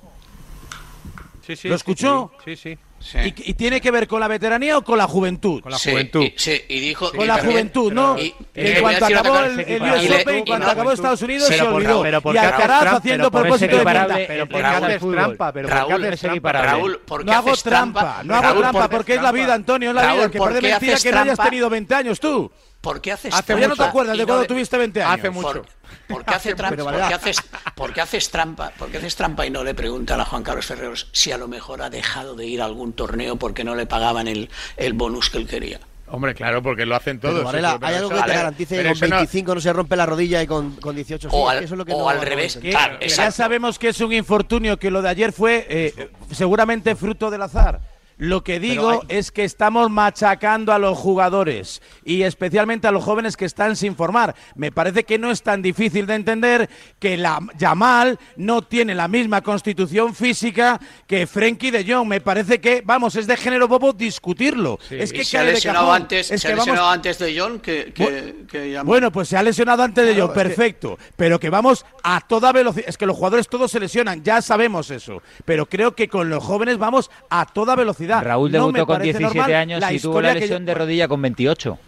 Sí, sí, ¿Lo escuchó? Sí, sí. Sí. ¿Y, y tiene que ver con la veteranía o con la juventud? Con la Sí, juventud. y- sí, y dijo Con y la también- juventud, ¿no? y- en cuanto acabó el, el y US Open, cuando no- acabó Estados Unidos, Pero se por- olvidó. pero ¿por y Alcaraz haciendo Pero ¿por qué propósito de qué Raúl, haces fútbol. trampa? Pero ¿por qué Raúl, haces es trampa? equiparable. Raúl, ¿por qué No hago trampa, no hago trampa, ¿por qué porque es la vida, Antonio, es la vida. Que ¿por parece mentira que no hayas tenido 20 años tú. ¿Por qué haces Hace Ya no te trampa acuerdas de no cuando de- tuviste 20 años. Hace mucho. Por, ¿por qué hace trampa? Pero ¿Por vaya. qué haces, por qué haces trampa? ¿Por qué haces trampa y no le preguntan a Juan Carlos Ferreros si a lo mejor ha dejado de ir a algún torneo porque no le pagaban el, el bonus que él quería? Hombre, claro, porque lo hacen todos. Pero, Varela, sí, pero hay algo que te garantice que con eso no- 25 no... se rompe la rodilla y con, con 18 sí. O es al- eso es lo que o no- al revés, claro, Que ya sabemos que es un infortunio, que lo de ayer fue eh, seguramente fruto del azar. Lo que digo es que estamos machacando a los jugadores y especialmente a los jóvenes que están sin formar. Me parece que no es tan difícil de entender que la Yamal no tiene la misma constitución física que Frenkie de Jong. Me parece que, vamos, es de género bobo discutirlo. Es que se ha lesionado cajón. antes, Es se que ha vamos- lesionado antes de John que, que, que Yamal. bueno, pues se ha lesionado antes de yo, Claro, que- perfecto. Pero que vamos a toda velocidad. Es que los jugadores todos se lesionan, ya sabemos eso. Pero creo que con los jóvenes vamos a toda velocidad. Raúl debutó con parece 17 normal años y tuvo la lesión yo- de rodilla con 28.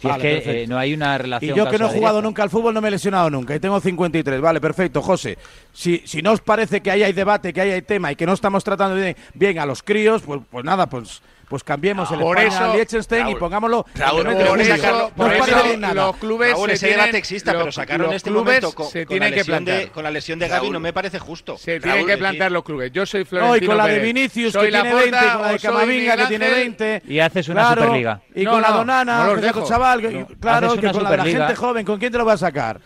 Si Vale, es que eh, no hay una Y relación. yo que no he jugado directa. nunca al fútbol no me he lesionado nunca y tengo 53. Vale, perfecto, José. Si, si no os parece que ahí hay debate, que ahí hay tema y que no estamos tratando bien, bien a los críos, pues, pues nada, pues, pues cambiemos el Por España Liechtenstein y pongámoslo. Raúl, donde Por me eso, por No eso nada. los clubes Raúl, se ese tienen- debate existe, los- pero sacarlo los este clubes momento con, se con tienen que lesión de, plantar. con la lesión de Gaby Raúl. no me parece justo. Se Raúl, tienen que plantar los clubes. Yo soy No, Florentino y con la de. Vinicius, Soy que tiene Laporta 20, con la de Camavinga, que tiene Ángel. 20. Y haces una Claro, Superliga. Y No, con la no, Donana, no es dejo. chaval, No, claro, que con la, de la Superliga. gente joven, ¿con quién te lo vas a sacar?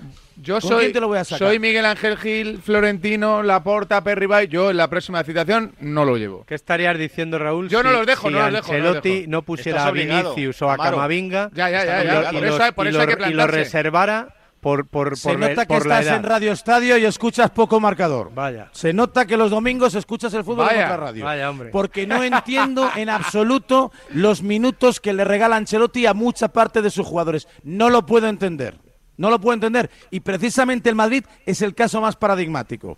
Yo ¿Con soy, quién te lo voy a sacar? soy Miguel Ángel Gil, Florentino, Laporta, Perribay. Yo en la próxima citación no lo llevo. ¿Qué estarías diciendo, Raúl? Yo no los dejo, si no los dejo, no los Ancelotti dejo. no pusiera Estás a obligado, Vinicius o a Amaro. Camavinga Ya, ya, ya, y ya, por eso por y eso lo- hay que y lo plantarse. reservara por, por, Se por la- nota que por la estás edad. en Radio Estadio y escuchas poco marcador. Vaya. Se nota que los domingos escuchas el fútbol en Vaya, otra radio. vaya, hombre. Porque no entiendo en absoluto los minutos que le regala Ancelotti a mucha parte de sus jugadores. No lo puedo entender. No lo puedo entender. Y precisamente el Madrid es el caso más paradigmático.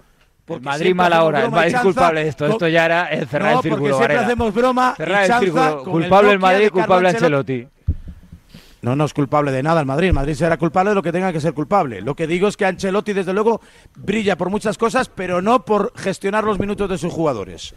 El Madrid mala hora, el Madrid culpable de esto. Esto ya era cerrar no, el círculo. porque siempre Varela. hacemos broma Cerrar el círculo. Culpable el Madrid, culpable Ancelotti. Ancelotti. No, no es culpable de nada el Madrid. El Madrid será culpable de lo que tenga que ser culpable. Lo que digo es que Ancelotti, desde luego, brilla por muchas cosas, pero no por gestionar los minutos de sus jugadores.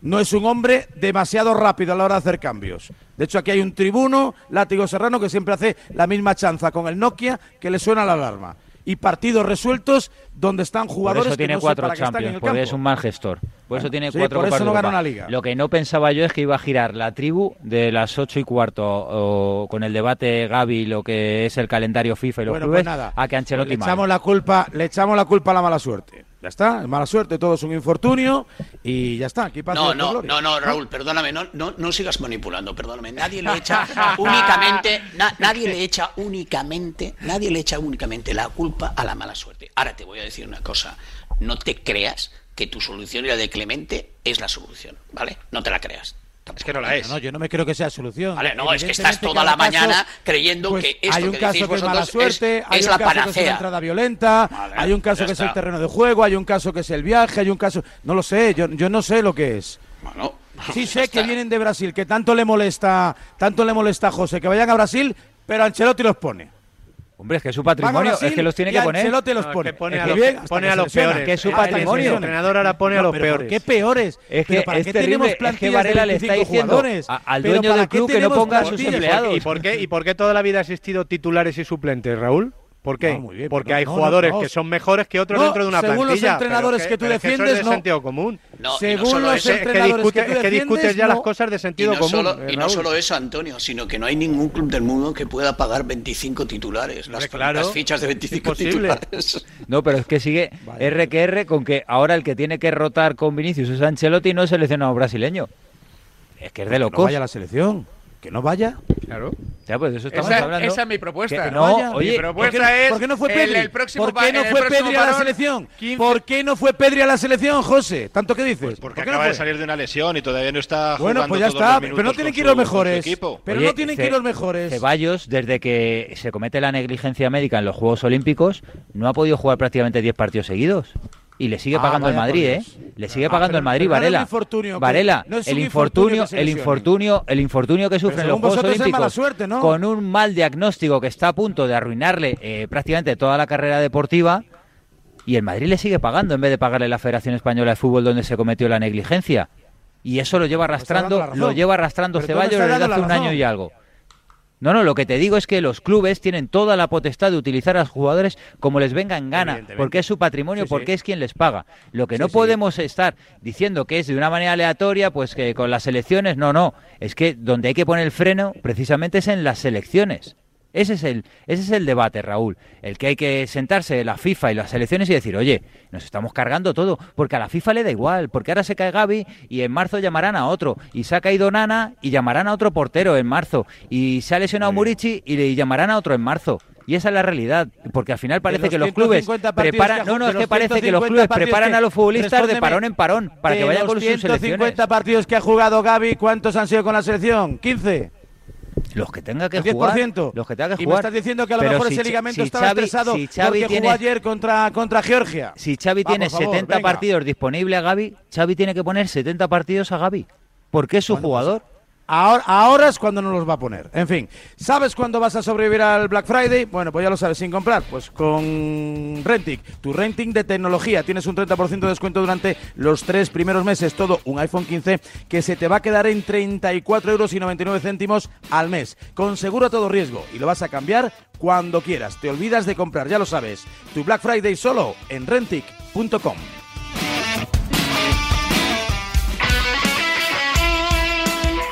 No es un hombre demasiado rápido a la hora de hacer cambios. De hecho, aquí hay un tribuno, Látigo Serrano, que siempre hace la misma chanza con el Nokia que le suena la alarma. Y partidos resueltos donde están Por jugadores eso que tiene no cuatro Champions, porque es un mal gestor. Por eso tiene sí, cuatro por eso no gana una liga. Lo que no pensaba yo es que iba a girar la tribu de las ocho y cuarto o, con el debate Gaby, lo que es el calendario FIFA y los Bueno, clubes, pues nada. a que Ancelotti le mal. echamos la culpa, le echamos la culpa a la mala suerte. Ya está, mala suerte, todo es un infortunio y ya está. Aquí pasa No, no, gloria. no, no, Raúl, perdóname, no, no, no sigas manipulando, perdóname. Nadie le echa únicamente, na- nadie le echa únicamente, nadie le echa únicamente la culpa a la mala suerte. Ahora te voy a decir una cosa, no te creas que tu solución y la de Clemente es la solución, ¿vale? No te la creas. Es que no la es. No, yo no me creo que sea solución. Vale, no, es que estás toda la cada caso, mañana creyendo pues, que esto hay un que caso que es mala es- suerte, hay es un la caso que es una entrada violenta, Vale, hay un caso que es el terreno de juego, hay un caso que es el viaje, hay un caso, no lo sé, yo, yo no sé lo que es. Bueno, Sí sé que vienen de Brasil, que tanto le molesta, tanto le molesta a José que vayan a Brasil, pero Ancelotti los pone. Hombre, es que es su a patrimonio, Brasil es que los tiene y que poner. Ancelotti los No, es pone. que pone Es a que los- bien, hasta pone que a los peores. Que es su El patrimonio. entrenador ahora pone a No, los pero peores. ¿Por qué peores? Es que ¿Pero para es qué terrible, tenemos es que Varela le está 25 diciendo jugadores? a- al ¿Pero dueño para del club que no ponga a sus empleados. ¿Y por, qué, ¿Y por qué toda la vida ha existido titulares y suplentes, Raúl? ¿Por qué? No, muy bien, Porque hay jugadores no. que son mejores que otros No, dentro de una según los plantilla. entrenadores pero que tú pero es eso defiendes, es de sentido común. No, y no Según los eso, Es que, entrenadores discute- que tú es que discutes defiendes, ya no. las cosas de Y sentido no, común. solo, eh, y no solo eso, Antonio, sino que no hay ningún club del mundo que pueda pagar 25 titulares. Las, claro, las fichas de 25 imposible. titulares. No, pero es que sigue R que R con que ahora el que tiene que rotar con Vinicius es Ancelotti y no es seleccionado brasileño. Es que es de Que no locos. vaya la selección. Que no vaya. Claro. Ya, pues eso estamos Esa, hablando. esa es mi propuesta. Que no, vaya. oye, mi propuesta ¿Por qué, es por qué no fue Pedri? el próximo ¿Por qué no fue Pedri a la selección? 15. ¿Por qué no fue Pedri a la selección, José? ¿Tanto que dices? Pues porque ¿Por qué no acaba de salir de una lesión y todavía no está Bueno, jugando pues ya todos está, pero no tienen que ir los mejores. equipo. Pero Oye, no tienen que ir los mejores. Ceballos, desde que se comete la negligencia médica en los Juegos Olímpicos, no ha podido jugar prácticamente 10 partidos seguidos. Y le sigue Ah, pagando el Madrid, ¿eh? Le sigue Ah, pagando el Madrid, Varela. infortunio que- Varela, no el un infortunio, infortunio el infortunio, el infortunio que sufren los Juegos Olímpicos, suerte, ¿no? con un mal diagnóstico que está a punto de arruinarle eh, prácticamente toda la carrera deportiva, y el Madrid le sigue pagando en vez de pagarle la Federación Española de Fútbol donde se cometió la negligencia. Y eso lo lleva Pues arrastrando, lo lleva arrastrando Pero Ceballos desde hace un año y algo. No, no, lo que te digo es que los clubes tienen toda la potestad de utilizar a los jugadores como les venga en gana, porque es su patrimonio, Sí, sí. porque es quien les paga. Lo que Sí, no podemos estar diciendo que es de una manera aleatoria, pues que con las elecciones, no, no. Es que donde hay que poner el freno precisamente es en las elecciones. Ese es el, ese es el debate, Raúl. El que hay que sentarse la FIFA y las elecciones y decir, oye, nos estamos cargando todo, porque a la FIFA le da igual, porque ahora se cae Gaby y en marzo llamarán a otro, y se ha caído Nana y llamarán a otro portero en marzo, y se ha lesionado Murici y le llamarán a otro en marzo. Y esa es la realidad, porque al final parece los que los clubes 150 preparan, no, no, es que parece que los 150 clubes preparan a los futbolistas de parón en parón para que vayan con sus 150 selecciones. partidos que ha jugado Gaby, ¿cuántos han sido con la selección? ¿15? Los que tenga que ¿El jugar, 10%? los que tenga que y me jugar. estás diciendo que a lo Pero mejor si ese ligamento si estaba Xavi- estresado si Xavi porque tiene- jugó ayer contra, contra Georgia. Si Xavi Va, tiene favor, 70 venga. partidos disponibles a Gaby, Xavi tiene que poner 70 partidos a Gaby. Porque es su jugador. Ahora, es cuando no los va a poner. En fin, ¿sabes cuándo vas a sobrevivir al Black Friday? Bueno, pues ya lo sabes, sin comprar. Pues con Rentic, tu renting de tecnología. Tienes un 30% de descuento durante los tres primeros meses. Todo un iPhone 15 que se te va a quedar en 34 euros y 99 céntimos al mes. Con seguro a todo riesgo. Y lo vas a cambiar cuando quieras. Te olvidas de comprar, ya lo sabes. Tu Black Friday solo en rentic.com.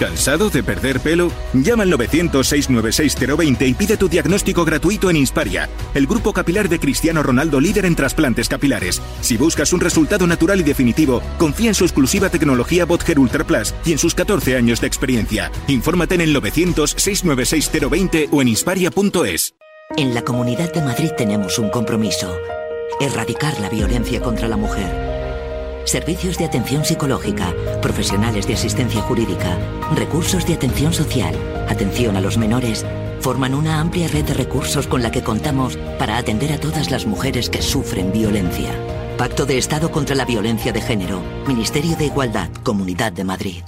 ¿Cansado de perder pelo? Llama al 900-696-020 y pide tu diagnóstico gratuito en Insparia, el grupo capilar de Cristiano Ronaldo líder en trasplantes capilares. Si buscas un resultado natural y definitivo, confía en su exclusiva tecnología Botger Ultra Plus y en sus 14 años de experiencia. Infórmate en el 900-696-020 o en insparia.es. En la Comunidad de Madrid tenemos un compromiso. Erradicar la violencia contra la mujer. Servicios de atención psicológica, profesionales de asistencia jurídica, recursos de atención social, atención a los menores, forman una amplia red de recursos con la que contamos para atender a todas las mujeres que sufren violencia. Pacto de Estado contra la Violencia de Género, Ministerio de Igualdad, Comunidad de Madrid.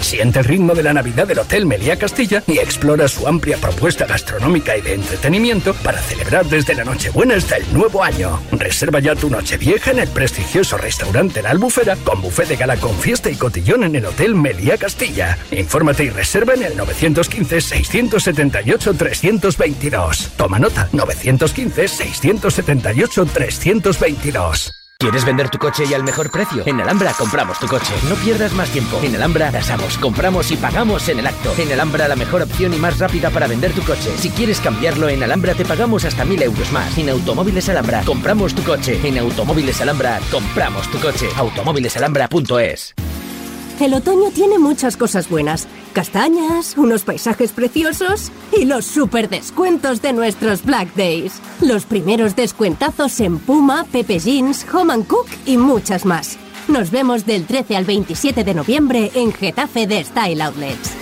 Siente el ritmo de la Navidad del Hotel Meliá Castilla y explora su amplia propuesta gastronómica y de entretenimiento para celebrar desde la Nochebuena hasta el nuevo año. Reserva ya tu Nochevieja en el prestigioso restaurante La Albufera con buffet de gala con fiesta y cotillón en el Hotel Meliá Castilla. Infórmate y reserva en el 915-678-322. Toma nota, 915-678-322. ¿Quieres vender tu coche y al mejor precio? En Alhambra compramos tu coche. No pierdas más tiempo. En Alhambra tasamos, compramos y pagamos en el acto. En Alhambra la mejor opción y más rápida para vender tu coche. Si quieres cambiarlo en Alhambra te pagamos hasta mil euros más. En Automóviles Alhambra compramos tu coche. En Automóviles Alhambra compramos tu coche. Automóvilesalhambra.es El otoño tiene muchas cosas buenas. Castañas, unos paisajes preciosos y los super descuentos de nuestros Black Days. Los primeros descuentazos en Puma, Pepe Jeans, Home Cook y muchas más. Nos vemos del 13 al 27 de noviembre en Getafe de Style Outlets.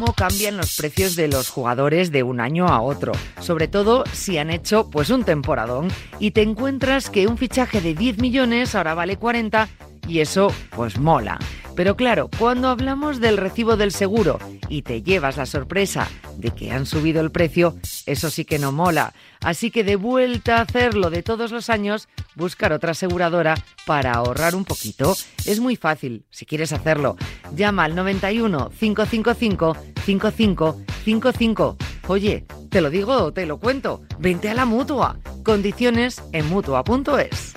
Cómo cambian los precios de los jugadores de un año a otro, sobre todo si han hecho pues un temporadón. Y te encuentras que un fichaje de 10 millones ahora vale 40 y eso pues mola. Pero claro, cuando hablamos del recibo del seguro y te llevas la sorpresa de que han subido el precio, eso sí que no mola. Así que de vuelta a hacerlo de todos los años, buscar otra aseguradora para ahorrar un poquito. Es muy fácil, si quieres hacerlo. Llama al 91 555 5555. Oye, te lo digo o te lo cuento. Vente a la mutua. Condiciones en mutua.es.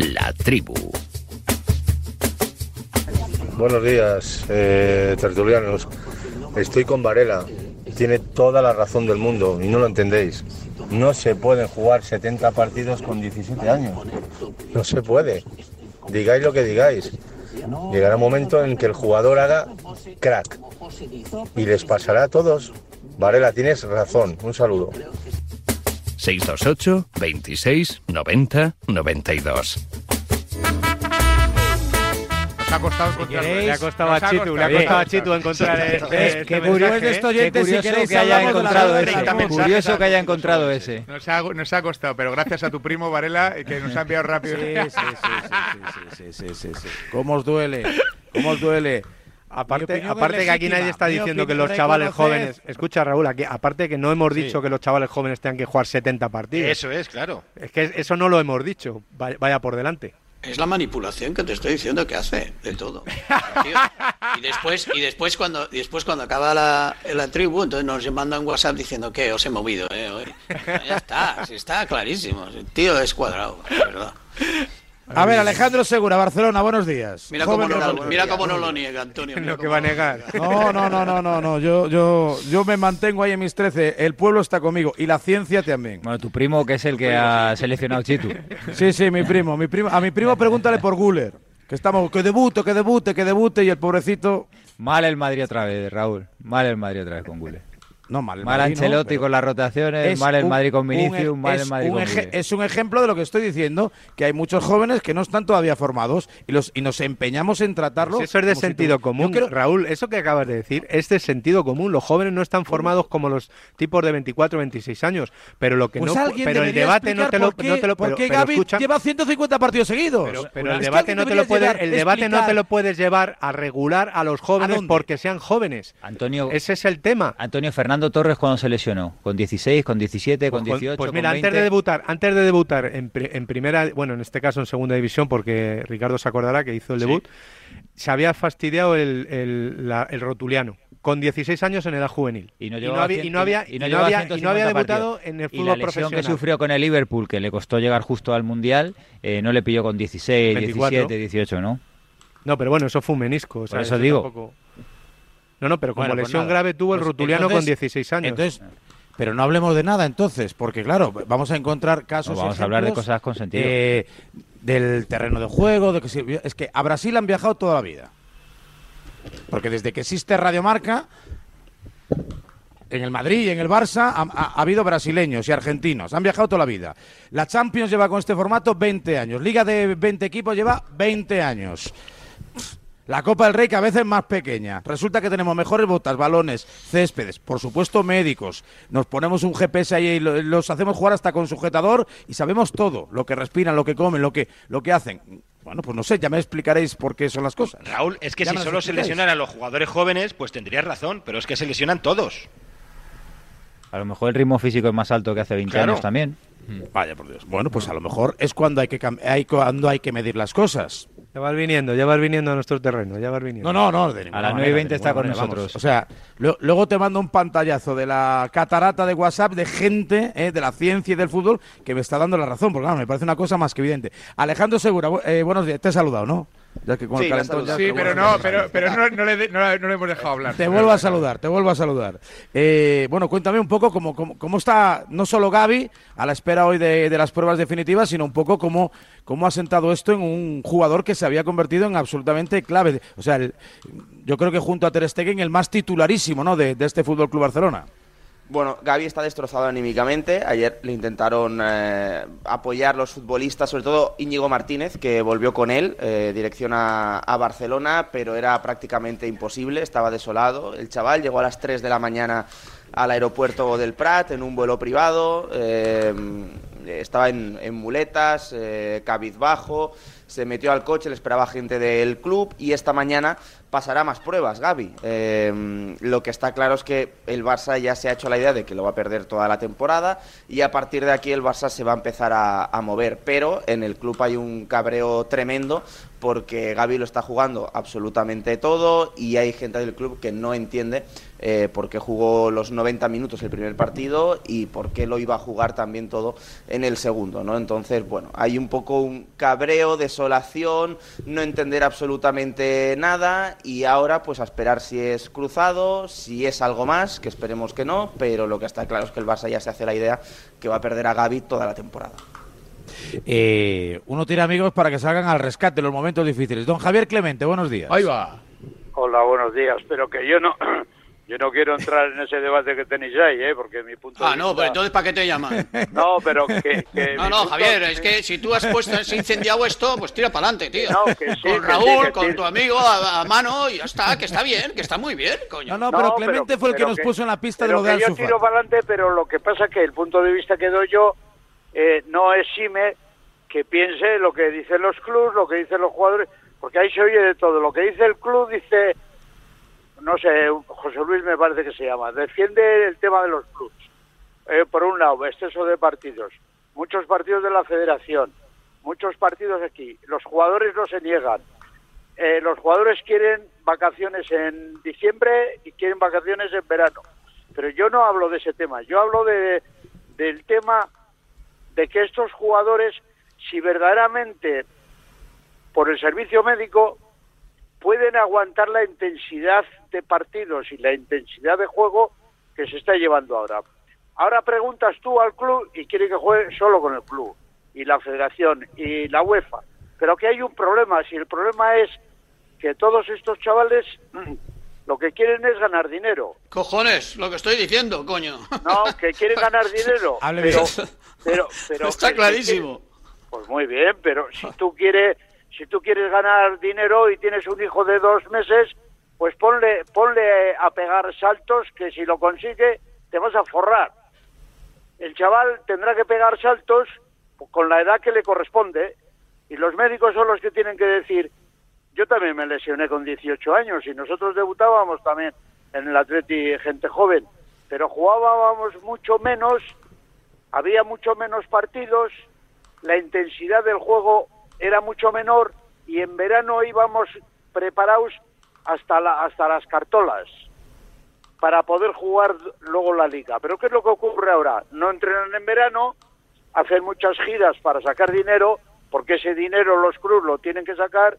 La tribu. Buenos días, eh, tertulianos. Estoy con Varela. Tiene toda la razón del mundo y no lo entendéis. No se pueden jugar 70 partidos con 17 años. No se puede. Digáis lo que digáis. Llegará un momento en que el jugador haga crack. Y les pasará a todos. Varela, tienes razón. Un saludo. 628 26 90 92. Nos ha costado encontrar. Le ha costado a Chitu, le ha costado a Chitu encontrar este, Qué este curioso, mensaje. esto, oyentes, si queréis, que haya de encontrado de ese. Curioso que haya encontrado ese. Nos ha, nos ha costado, pero gracias a tu primo Varela, eh, que nos ha enviado rápido. Sí, sí, sí, sí, sí, sí, sí. ¿Cómo os duele? ¿Cómo os duele? Aparte, aparte que aquí nadie está diciendo que los chavales jóvenes. Escucha, Raúl, aquí, aparte que no hemos Sí. dicho que los chavales jóvenes tengan que jugar 70 partidos. Eso es, claro. Es que eso no lo hemos dicho. Vaya, vaya por delante. Es la manipulación que te estoy diciendo que hace de todo. Y después, y después cuando, después cuando acaba la, la tribu, entonces nos mandan WhatsApp diciendo que os he movido, eh, hoy. Ya está, está clarísimo. El tío es cuadrado, la verdad. A ver, Alejandro Segura, Barcelona, buenos días. Mira cómo, no, Ronaldo. mira cómo no lo niega, Antonio. mira Lo que va a negar. No, no, no, no, no, no. Yo, yo, yo me mantengo ahí en mis 13. El pueblo está conmigo y la ciencia también. Bueno, tu primo, que es el que ha seleccionado Chitu. Sí, sí, mi primo, mi primo. A mi primo pregúntale por Guller. Que estamos, que debute, que debute, que debute y el pobrecito. Mal el Madrid otra vez, Raúl. Mal el Madrid otra vez con Gule. No, mal. el Mal Madrid Ancelotti con las rotaciones, es mal el un- Madrid con Vinicius, mal el Madrid un con eje- Gule. Es un ejemplo de lo que estoy diciendo, que hay muchos jóvenes que no están todavía formados y los y nos empeñamos en tratarlos. Eso es de si sentido común. Creo- Raúl, eso que acabas de decir es de sentido común. Los jóvenes no están formados como los tipos de 24 26 años. Pero lo que Pues no. Pero el debate no te lo. qué- no te lo por pero- qué pero Gavi escucha- lleva 150 partidos seguidos. Pero, el debate no te lo puedes, el debate no te lo puedes llevar a regular a los jóvenes porque sean jóvenes. Antonio, Ese es el tema. Antonio Fernando Torres cuando se lesionó, con 16, con 17, con Pues, 18, pues con mira, 20. antes de debutar, antes de debutar en, en primera, bueno, en este caso en segunda división, porque Ricardo se acordará que hizo el Sí. debut, se había fastidiado el, el, la- el rotuliano con 16 años en edad juvenil. Y no, y no había, cien- y no había, y y no había, y 150 no había debutado partidos. en el Y fútbol la lesión profesional. que sufrió con el Liverpool, que le costó llegar justo al Mundial, eh, no le pilló con 16, 24. 17, 18, ¿no? No, pero bueno, eso fue un menisco. o sea, eso digo. tampoco- No, no, pero como Bueno, pues lesión grave tuvo el Pues Rutuliano con entonces- 16 años. Entonces, pero no hablemos de nada entonces, porque claro, vamos a encontrar casos. No, vamos a hablar de cosas con sentido. eh, del terreno de juego, de que sirvió. Es que a Brasil han viajado toda la vida. Porque desde que existe Radio Marca, en el Madrid y en el Barça ha, ha- ha habido brasileños y argentinos. Han viajado toda la vida. La Champions lleva con este formato 20 años. Liga de 20 equipos lleva 20 años. La Copa del Rey que a veces es más pequeña. Resulta que tenemos mejores botas, balones, céspedes, por supuesto médicos. Nos ponemos un GPS ahí y lo- los hacemos jugar hasta con sujetador y sabemos todo, lo que respiran, lo que comen, lo que, lo que hacen. Bueno, pues no sé, ya me explicaréis por qué son las cosas. Raúl, es que Ya si solo se lesionan a los jugadores jóvenes, pues tendrías razón, pero es que se lesionan todos. A lo mejor el ritmo físico es más alto que hace 20 Claro. años también. Vaya por Dios. Bueno, pues a lo mejor es cuando hay que hay, cuando hay que medir las cosas. Ya vas viniendo, ya vas viniendo a nuestro terreno, ya vas viniendo. No, no, no. de A las manera, 9 y de 20 está con manera, nosotros. vamos. O sea, lo- luego te mando un pantallazo de la catarata de WhatsApp de gente eh, de la ciencia y del fútbol que me está dando la razón, porque claro, me parece una cosa más que evidente. Alejandro Segura, eh, buenos días. Te he saludado, ¿no? Ya que con Sí, el calentón ya Sí, te pero vuelvo a no, pero, pero no, no le, de- no, no le hemos dejado hablar. te vuelvo a saludar, te vuelvo a saludar. Eh, bueno, cuéntame un poco cómo, cómo, cómo está no solo Gaby a la espera hoy de, de las pruebas definitivas, sino un poco cómo, cómo ha sentado esto en un jugador que se había convertido en absolutamente clave. O sea, el- yo creo que junto a Ter Stegen el más titularísimo ¿no? de, de este Fútbol Club Barcelona. Bueno, Gaby está destrozado anímicamente. Ayer le intentaron eh, apoyar los futbolistas, sobre todo Íñigo Martínez, que volvió con él, eh, dirección a, Barcelona, pero era prácticamente imposible, estaba desolado. El chaval llegó a las 3 de la mañana al aeropuerto del Prat en un vuelo privado, eh, estaba en, en muletas, cabizbajo, se metió al coche, le esperaba gente del club y esta mañana pasará más pruebas, Gaby. Eh, lo que está claro es que el Barça ya se ha hecho la idea de que lo va a perder toda la temporada y a partir de aquí el Barça se va a empezar a, a mover. Pero en el club hay un cabreo tremendo porque Gaby lo está jugando absolutamente todo y hay gente del club que no entiende eh, por qué jugó los 90 minutos el primer partido y por qué lo iba a jugar también todo en el segundo, ¿no? Entonces, bueno, hay un poco un cabreo, desolación, no entender absolutamente nada y ahora pues a esperar si es cruzado, si es algo más, que esperemos que no, pero lo que está claro es que el Barça ya se hace la idea que va a perder a Gaby toda la temporada. Eh, uno tiene amigos para que salgan al rescate en los momentos difíciles. Don Javier Clemente, buenos días. Ahí va. Hola, buenos días. Pero que yo no, yo no quiero entrar en ese debate que tenéis ahí, ¿eh? Porque mi punto Ah, de no, vista... pero entonces ¿para qué te llaman? No, pero que... que No, no, punto- Javier, es que si tú has puesto, has incendiado esto, pues tira para adelante, tío. No, que sí, con que Raúl, sí, que con sí. tu amigo a, a mano y ya está, que está bien, que está muy bien, coño. No, no, pero Clemente fue el que pero nos puso en la pista de pero lo de que yo tiro para adelante, pero lo que pasa que el punto de vista que doy yo eh, no exime que piense lo que dicen los clubs, lo que dicen los jugadores, porque ahí se oye de todo. Lo que dice el club dice, no sé, José Luis me parece que se llama, defiende el tema de los clubs. Eh, por un lado, exceso de partidos, muchos partidos de la federación, muchos partidos aquí. Los jugadores no se niegan. Eh, los jugadores quieren vacaciones en diciembre y quieren vacaciones en verano. Pero yo no hablo de ese tema. Yo hablo de, del tema de que estos jugadores, si verdaderamente por el servicio médico pueden aguantar la intensidad de partidos y la intensidad de juego que se está llevando ahora. Ahora preguntas tú al club y quiere que juegue solo con el club y la federación y la UEFA. Pero que hay un problema. Si el problema es que todos estos chavales lo que quieren es ganar dinero. Cojones, lo que estoy diciendo, coño. No, que quieren ganar dinero. Hable pero, pero, pero Está que- clarísimo. Pues muy bien, pero si tú quieres, si tú quieres ganar dinero y tienes un hijo de dos meses, pues ponle, ponle a pegar saltos que si lo consigue te vas a forrar. El chaval tendrá que pegar saltos con la edad que le corresponde y los médicos son los que tienen que decir, yo también me lesioné con 18 años y nosotros debutábamos también en el Atleti gente joven, pero jugábamos mucho menos, había mucho menos partidos, la intensidad del juego era mucho menor y en verano íbamos preparados hasta la, hasta las cartolas para poder jugar luego la liga. Pero ¿qué es lo que ocurre ahora? No entrenan en verano, hacen muchas giras para sacar dinero, porque ese dinero los clubes lo tienen que sacar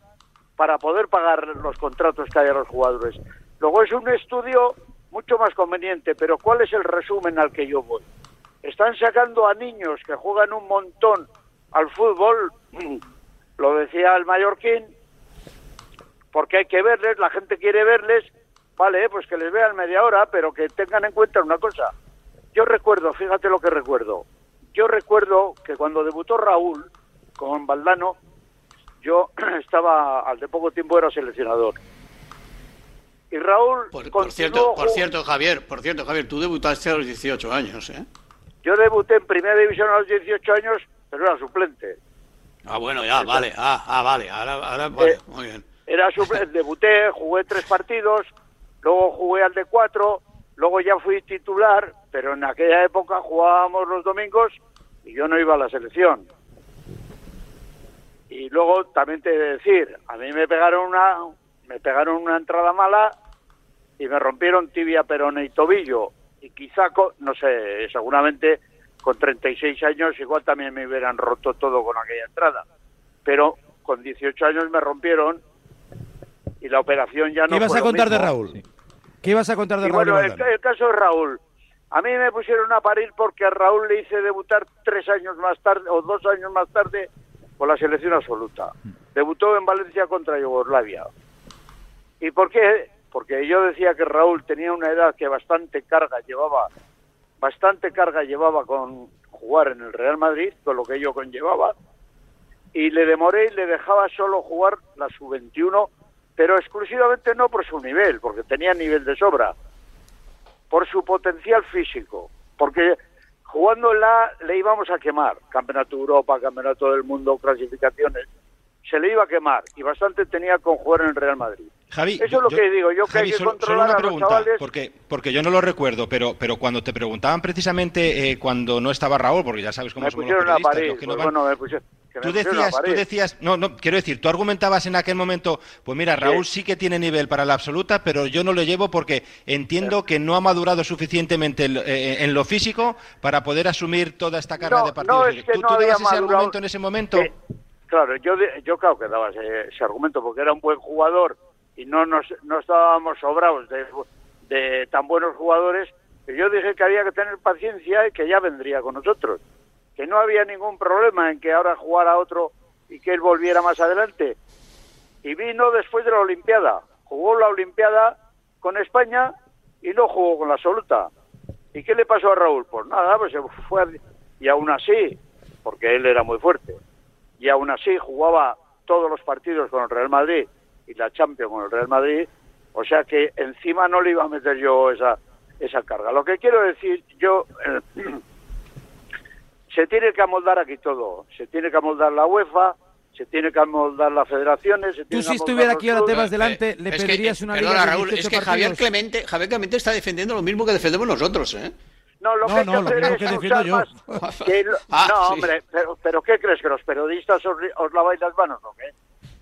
para poder pagar los contratos que hay a los jugadores. Luego es un estudio mucho más conveniente, pero ¿cuál es el resumen al que yo voy? Están sacando a niños que juegan un montón al fútbol, lo decía el mallorquín, porque hay que verles, la gente quiere verles, vale, pues que les vean media hora, pero que tengan en cuenta una cosa. Yo recuerdo, fíjate lo que recuerdo, yo recuerdo que cuando debutó Raúl con Valdano, yo estaba, al de poco tiempo era seleccionador. Y Raúl Por, cierto, por cierto, Javier, por cierto, Javier, tú debutaste a los 18 años, ¿eh? Yo debuté en Primera División a los 18 años, pero era suplente. Ah, bueno, ya, vale, ah, ah, vale, ahora, ahora, vale, Eh, muy bien. Era suplente, debuté, jugué tres partidos, luego jugué al de cuatro, luego ya fui titular, pero en aquella época jugábamos los domingos y yo no iba a la selección. Y luego también te he de decir, a mí me pegaron una, me pegaron una entrada mala y me rompieron tibia, perone y tobillo. Y quizá, co- no sé, seguramente con 36 años igual también me hubieran roto todo con aquella entrada. Pero con 18 años me rompieron y la operación ya no ¿Qué ibas fue a lo contar de. Raúl? ¿Qué ibas a contar de Y Raúl? bueno, el, el caso de Raúl. A mí me pusieron a parir porque a Raúl le hice debutar tres años más tarde o dos años más tarde con la selección absoluta. Debutó en Valencia contra Yugoslavia. ¿Y por qué? Porque yo decía que Raúl tenía una edad que bastante carga llevaba, bastante carga llevaba con jugar en el Real Madrid, con lo que ello conllevaba, y le demoré y le dejaba solo jugar la sub-21, pero exclusivamente no por su nivel, porque tenía nivel de sobra, por su potencial físico, porque jugando en la A le íbamos a quemar, Campeonato de Europa, Campeonato del Mundo, clasificaciones, se le iba a quemar y bastante tenía con jugar en el Real Madrid. Javi, Eso yo- es lo yo- que digo, yo que Javi, hay que solo, solo una a los pregunta, chavales. porque, porque yo no lo recuerdo, pero, pero cuando te preguntaban precisamente eh, cuando no estaba Raúl, porque ya sabes cómo Me somos los periodistas, París, los que no pues van- bueno, me pusieron, que me Tú decías, tú decías, no, no, quiero decir, tú argumentabas en aquel momento, pues mira, Raúl sí que tiene nivel para la absoluta, pero yo no lo llevo porque entiendo que no ha madurado suficientemente en, eh, en lo físico para poder asumir toda esta carga No, de partidos. no, es que ¿Tú, no tú ese madurado. argumento en ese momento? Que- claro, yo, yo claro que daba ese, ese argumento porque era un buen jugador y no nos no estábamos sobrados de, de tan buenos jugadores. que yo dije que había que tener paciencia y que ya vendría con nosotros. Que no había ningún problema en que ahora jugara otro y que él volviera más adelante. Y vino después de la Olimpiada. Jugó la Olimpiada con España y no jugó con la absoluta. ¿Y qué le pasó a Raúl? Pues nada, pues se fue. a- Y aún así, porque él era muy fuerte, y aún así jugaba todos los partidos con el Real Madrid y la Champions con el Real Madrid, o sea que encima no le iba a meter yo esa, esa carga. Lo que quiero decir, yo. eh, se tiene que amoldar aquí todo. Se tiene que amoldar la UEFA, se tiene que amoldar las federaciones. Se Tú si estuviera aquí ahora clubes. Tebas delante, le que, pedirías eh, una perdona, liga de Raúl, 18 es que Javier? Clemente, Javier Clemente está defendiendo lo mismo que defendemos nosotros, ¿eh? No, lo No, que hay no, que lo hacer es que defiendo usar yo. más que lo- Ah, no, sí. hombre, pero, pero ¿qué crees? ¿Que los periodistas os, os laváis las manos o qué?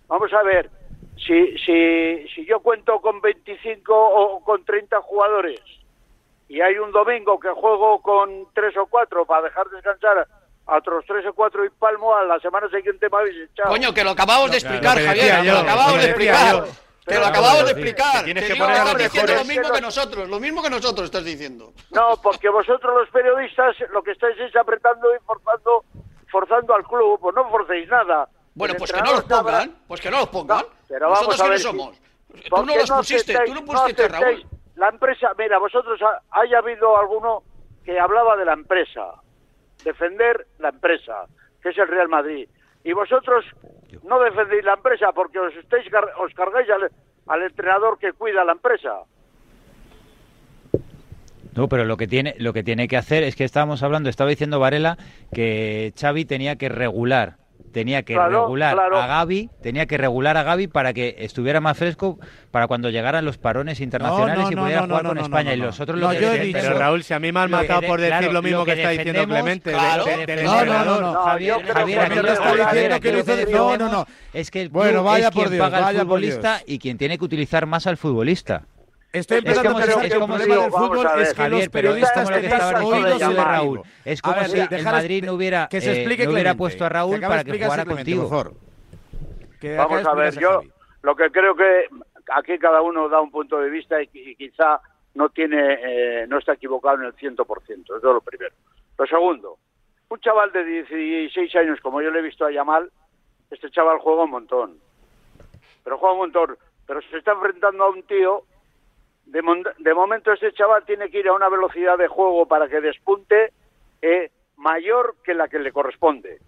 Vamos a ver, si, si, si yo cuento con 25 o con 30 jugadores y hay un domingo que juego con 3 o 4 para dejar descansar a otros 3 o 4 y palmo, a la semana siguiente me habéis echado. Coño, que lo acabamos de explicar, Javier, yo, lo acabamos lo de explicar. yo. Te lo Pero acabamos de acabo de decir, explicar. tienes que poner estás diciendo lo mismo que nosotros, lo mismo que nosotros estás diciendo. No, porque vosotros los periodistas lo que estáis es apretando y forzando, forzando al club, pues no forcéis nada. Bueno, pues que no los pongan, pues que no los pongan. pero ¿Nosotros vamos a ver quiénes si- somos? Tú ¿Por no los pusiste, tú no pusiste, aceptáis? Raúl. La empresa, mira, vosotros ha- haya habido alguno que hablaba de la empresa, defender la empresa, que es el Real Madrid. Y vosotros no defendéis la empresa porque os, estáis, os cargáis al, al entrenador que cuida la empresa. No, pero lo que tiene lo que tiene que hacer es que estábamos hablando, estaba diciendo Varela que Xavi tenía que regular, tenía que Claro, regular claro. a Gaby, tenía que regular a Gaby para que estuviera más fresco para cuando llegaran los parones internacionales no, y pudiera no, jugar no, con no, España no, y no. nosotros No, lo que yo he dicho- Pero Raúl, si a mí me han matado de- por decir claro, lo mismo que, está diciendo Clemente. de- claro, de- que No, no, no. Javier, Javier, no lo está que diciendo defendemos- que lo hizo de- que no, no. Es que el Bueno, vaya es quien por Dios, paga al futbolista y quien tiene que utilizar más al futbolista. Estoy Es empezando como a pensar es que el problema del fútbol ver, es que Javier, los pero es periodistas como lo que oídos de Raúl. Es como ver, si el Madrid no hubiera, que se eh, explique no hubiera puesto a Raúl para que jugara contigo. Que Vamos a ver, yo lo que creo que, aquí cada uno da un punto de vista y, y quizá no tiene, eh, no está equivocado en el 100%, eso es lo primero. Lo segundo, un chaval de 16 años, como yo le he visto a Yamal, este chaval juega un montón, pero juega un montón, pero se está enfrentando a un tío, de, de momento este chaval tiene que ir a una velocidad de juego para que despunte eh, mayor que la que le corresponde,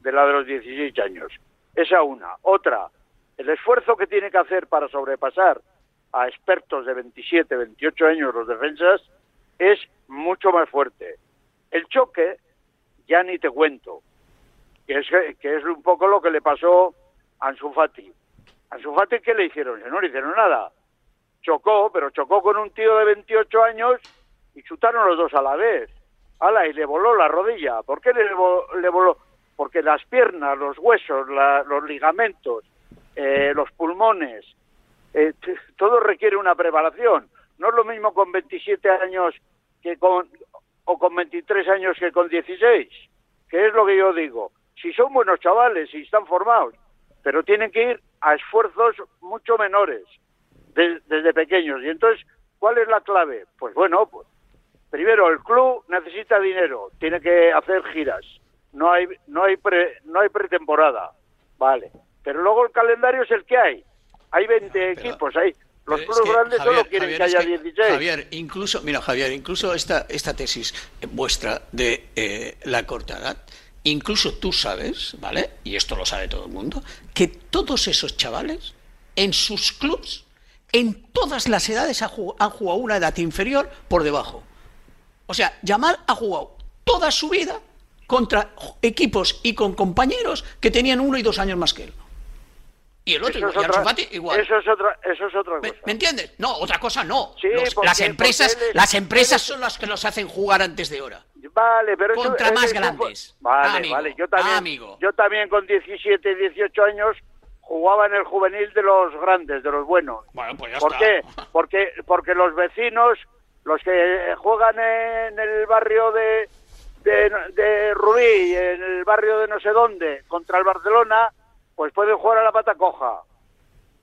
de la de los 16 años. Esa una. Otra, el esfuerzo que tiene que hacer para sobrepasar a expertos de 27, 28 años los defensas es mucho más fuerte. El choque, ya ni te cuento, que es, que es un poco lo que le pasó a Ansu Fati. Ansu Fati, ¿qué le hicieron? No le hicieron nada. Chocó, pero chocó con un tío de 28 años y chutaron los dos a la vez. Ala, y le voló la rodilla. ¿Por qué le, vo- le voló? Porque las piernas, los huesos, la- los ligamentos, eh, los pulmones, eh, todo requiere una preparación. No es lo mismo con 27 años que con o con 23 años que con 16, que es lo que yo digo. Si son buenos chavales y están formados, pero tienen que ir a esfuerzos mucho menores de- desde pequeños. Y entonces, ¿cuál es la clave? Pues bueno, pues, primero el club necesita dinero, tiene que hacer giras. No hay no hay pre, no hay pretemporada. Vale. Pero luego el calendario es el que hay. Hay 20 equipos, hay los es clubes que, grandes Javier, solo quieren Javier, que haya 16. Javier, incluso, mira, Javier, incluso esta, esta tesis vuestra de eh, la corta edad, incluso tú sabes, ¿vale? Y esto lo sabe todo el mundo, que todos esos chavales en sus clubs, en todas las edades, han jugado una edad inferior por debajo. O sea, Yamal ha jugado toda su vida contra equipos y con compañeros que tenían uno y dos años más que él. Y el otro, Eso es igual, otra- Fati igual. Eso es otra, eso es otra cosa. ¿Me entiendes? No, otra cosa no. Sí, Los- porque- las empresas, porque las empresas son las que los hacen jugar antes de hora. Vale, pero Contra más grandes. Vale, Amigo, vale. Yo también, amigo. yo también con 17, 18 años jugaba en el juvenil de los grandes, de los buenos. Bueno, pues ya ¿Por está. qué? Porque, porque los vecinos, los que juegan en el barrio de, de, de Rubí, en el barrio de no sé dónde, contra el Barcelona, pues pueden jugar a la pata coja.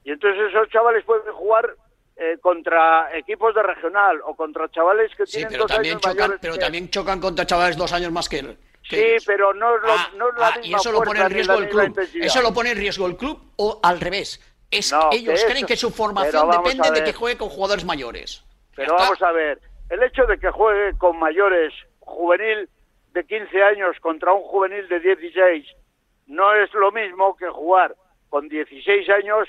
Y entonces esos chavales pueden jugar eh, contra equipos de regional o contra chavales que Sí, tienen pero dos también años chocan, mayores pero que- también chocan contra chavales dos años más que él. Sí, pero no es, lo- Ah, no la ah, misma y eso lo pone en riesgo el club. Eso lo pone en riesgo el club o al revés. Es No, ellos creen que su formación depende de que juegue con jugadores mayores. Pero vamos a ver, el hecho de que juegue con mayores juvenil de 15 años contra un juvenil de 16 no es lo mismo que jugar con 16 años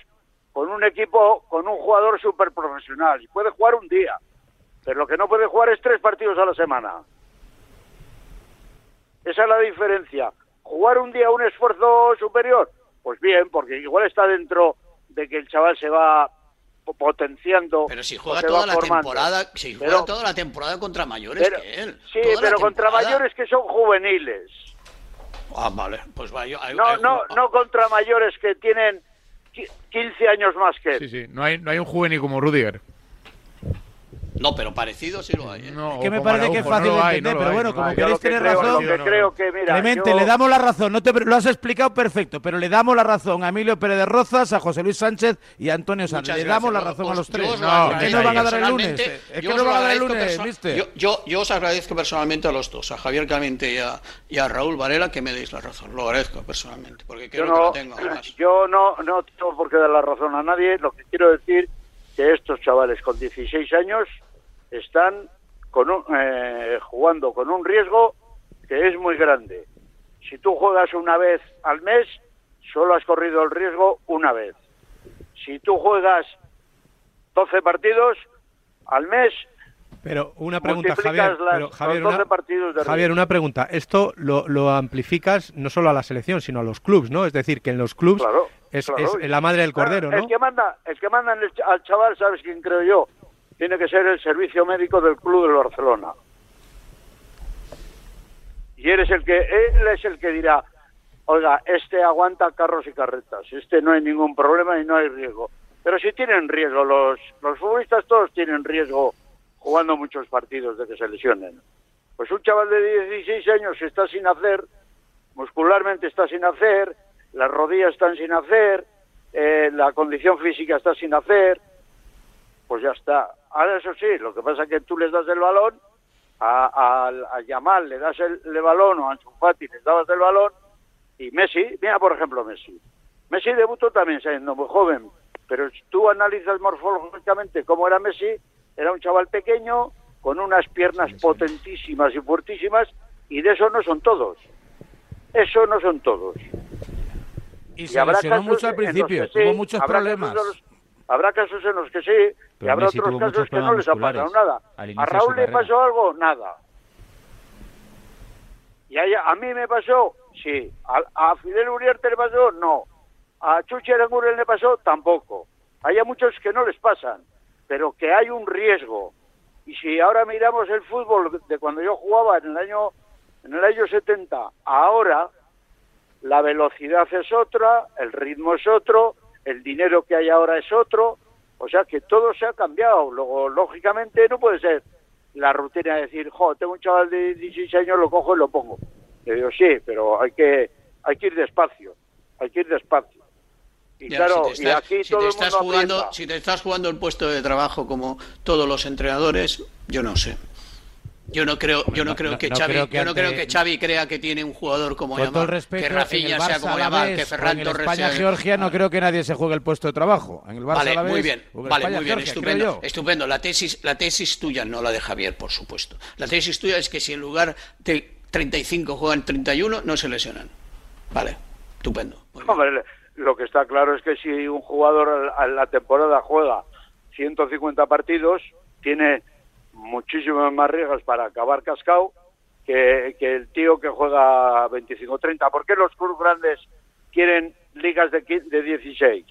con un equipo, con un jugador súper profesional. Y puede jugar un día, pero lo que no puede jugar es tres partidos a la semana. Esa es la diferencia. Jugar un día un esfuerzo superior, pues bien, porque igual está dentro de que el chaval se va po- potenciando. Pero si juega toda la formando. temporada, si juega Pero- toda la temporada contra mayores pero- que él. Sí, Toda pero contra mayores que son juveniles. Ah, vale, pues va, yo- hay- No, hay- no, no contra mayores que tienen qui- 15 años más que él. Sí, sí. No hay, no hay un juvenil como Rudiger. No, pero parecido sí lo hay. ¿eh? No, Es que me parece que es fácil no lo de hay, entender, no lo pero bueno, no como lo queréis Yo lo que tener creo- razón. lo que creo que, mira, Clemente, yo- le damos la razón, no te, lo has explicado perfecto, pero le damos la razón a Emilio Pérez de Rozas, a José Luis Sánchez y a Antonio. Muchas Le damos la razón a Os- los yo tres. os lo No, ¿qué nos van a dar el lunes? Es que yo nos lo van a dar el agradezco lunes, mister. Yo, yo, yo os agradezco personalmente a los dos, a Javier Clemente y a, y a Raúl Varela, que me deis la razón. Lo agradezco personalmente, porque Yo creo que la tengo. además. yo no, no tengo por qué dar la razón a nadie. Lo que quiero decir que estos chavales con 16 años están con un, eh, jugando con un riesgo que es muy grande. Si tú juegas una vez al mes, solo has corrido el riesgo una vez. Si tú juegas 12 partidos al mes, Pero una pregunta, Javier. las- pero, Javier, 12 una, partidos de Javier, una pregunta. Esto lo, lo amplificas no solo a la selección, sino a los clubs, ¿no? Es decir, que en los Claro, es, claro. es la madre del cordero, ¿no? El que manda, el que manda al chaval, ¿sabes quién creo yo? Tiene que ser el servicio médico del club del Barcelona. Y eres el que, él es el que dirá, oiga, este aguanta carros y carretas, este no hay ningún problema y no hay riesgo. Pero si tienen riesgo, los, los futbolistas todos tienen riesgo jugando muchos partidos de que se lesionen. Pues un chaval de 16 años está sin hacer, muscularmente está sin hacer, las rodillas están sin hacer, eh, la condición física está sin hacer, pues ya está. Ahora eso sí, lo que pasa es que tú les das el balón, a, a, a Yamal le das el, el balón o a Ansu Fati les dabas el balón y Messi, mira por ejemplo Messi. Messi debutó también siendo muy joven, pero si tú analizas morfológicamente cómo era Messi, era un chaval pequeño con unas piernas potentísimas y fuertísimas y de eso no son todos. Eso no son todos. Y se lesionó mucho al principio, que sí, tuvo muchos habrá problemas. casos en los- habrá casos en los que sí y Pero habrá Messi otros casos que no les ha pasado nada. A Raúl le pasó algo, nada. Y a, a mí me pasó, sí. A, a Fidel Uriarte le pasó, no. A Chuchi Aranguren le pasó, tampoco. Hay a muchos que no les pasan, pero que hay un riesgo. Y si ahora miramos el fútbol de cuando yo jugaba en el año en el año 70, ahora la velocidad es otra, el ritmo es otro, el dinero que hay ahora es otro, o sea que todo se ha cambiado. Luego, lógicamente, no puede ser la rutina de decir, jo, tengo un chaval de 16 años, lo cojo y lo pongo. Le digo, sí, pero hay que, hay que ir despacio, hay que ir despacio. Y Ya, claro, si te y aquí si todo te el mundo jugando, aprieta. si te estás jugando el puesto de trabajo como todos los entrenadores, yo no sé. Yo no creo, yo no, no- creo no- que no Xavi, creo que yo no ante- creo que Xavi crea que tiene un jugador como Con todo el Yamal, respeto, que Rafinha sea como Yamal, vez, que Ferran en Torres España sea Georgia no creo que nadie se juegue el puesto de trabajo. En el Barça Vale, a la vez, muy bien, vale, España, muy bien, Georgia, estupendo, estupendo. La tesis, la tesis tuya, no la de Javier, por supuesto. La tesis tuya es que si en lugar de 35 juegan 31, no se lesionan. Vale, estupendo. Hombre, lo que está claro es que si un jugador a la temporada juega 150 partidos, tiene muchísimos más riesgos para acabar cascado que, que el tío que juega 25 30. ¿Por qué los clubes grandes quieren ligas de, de 16?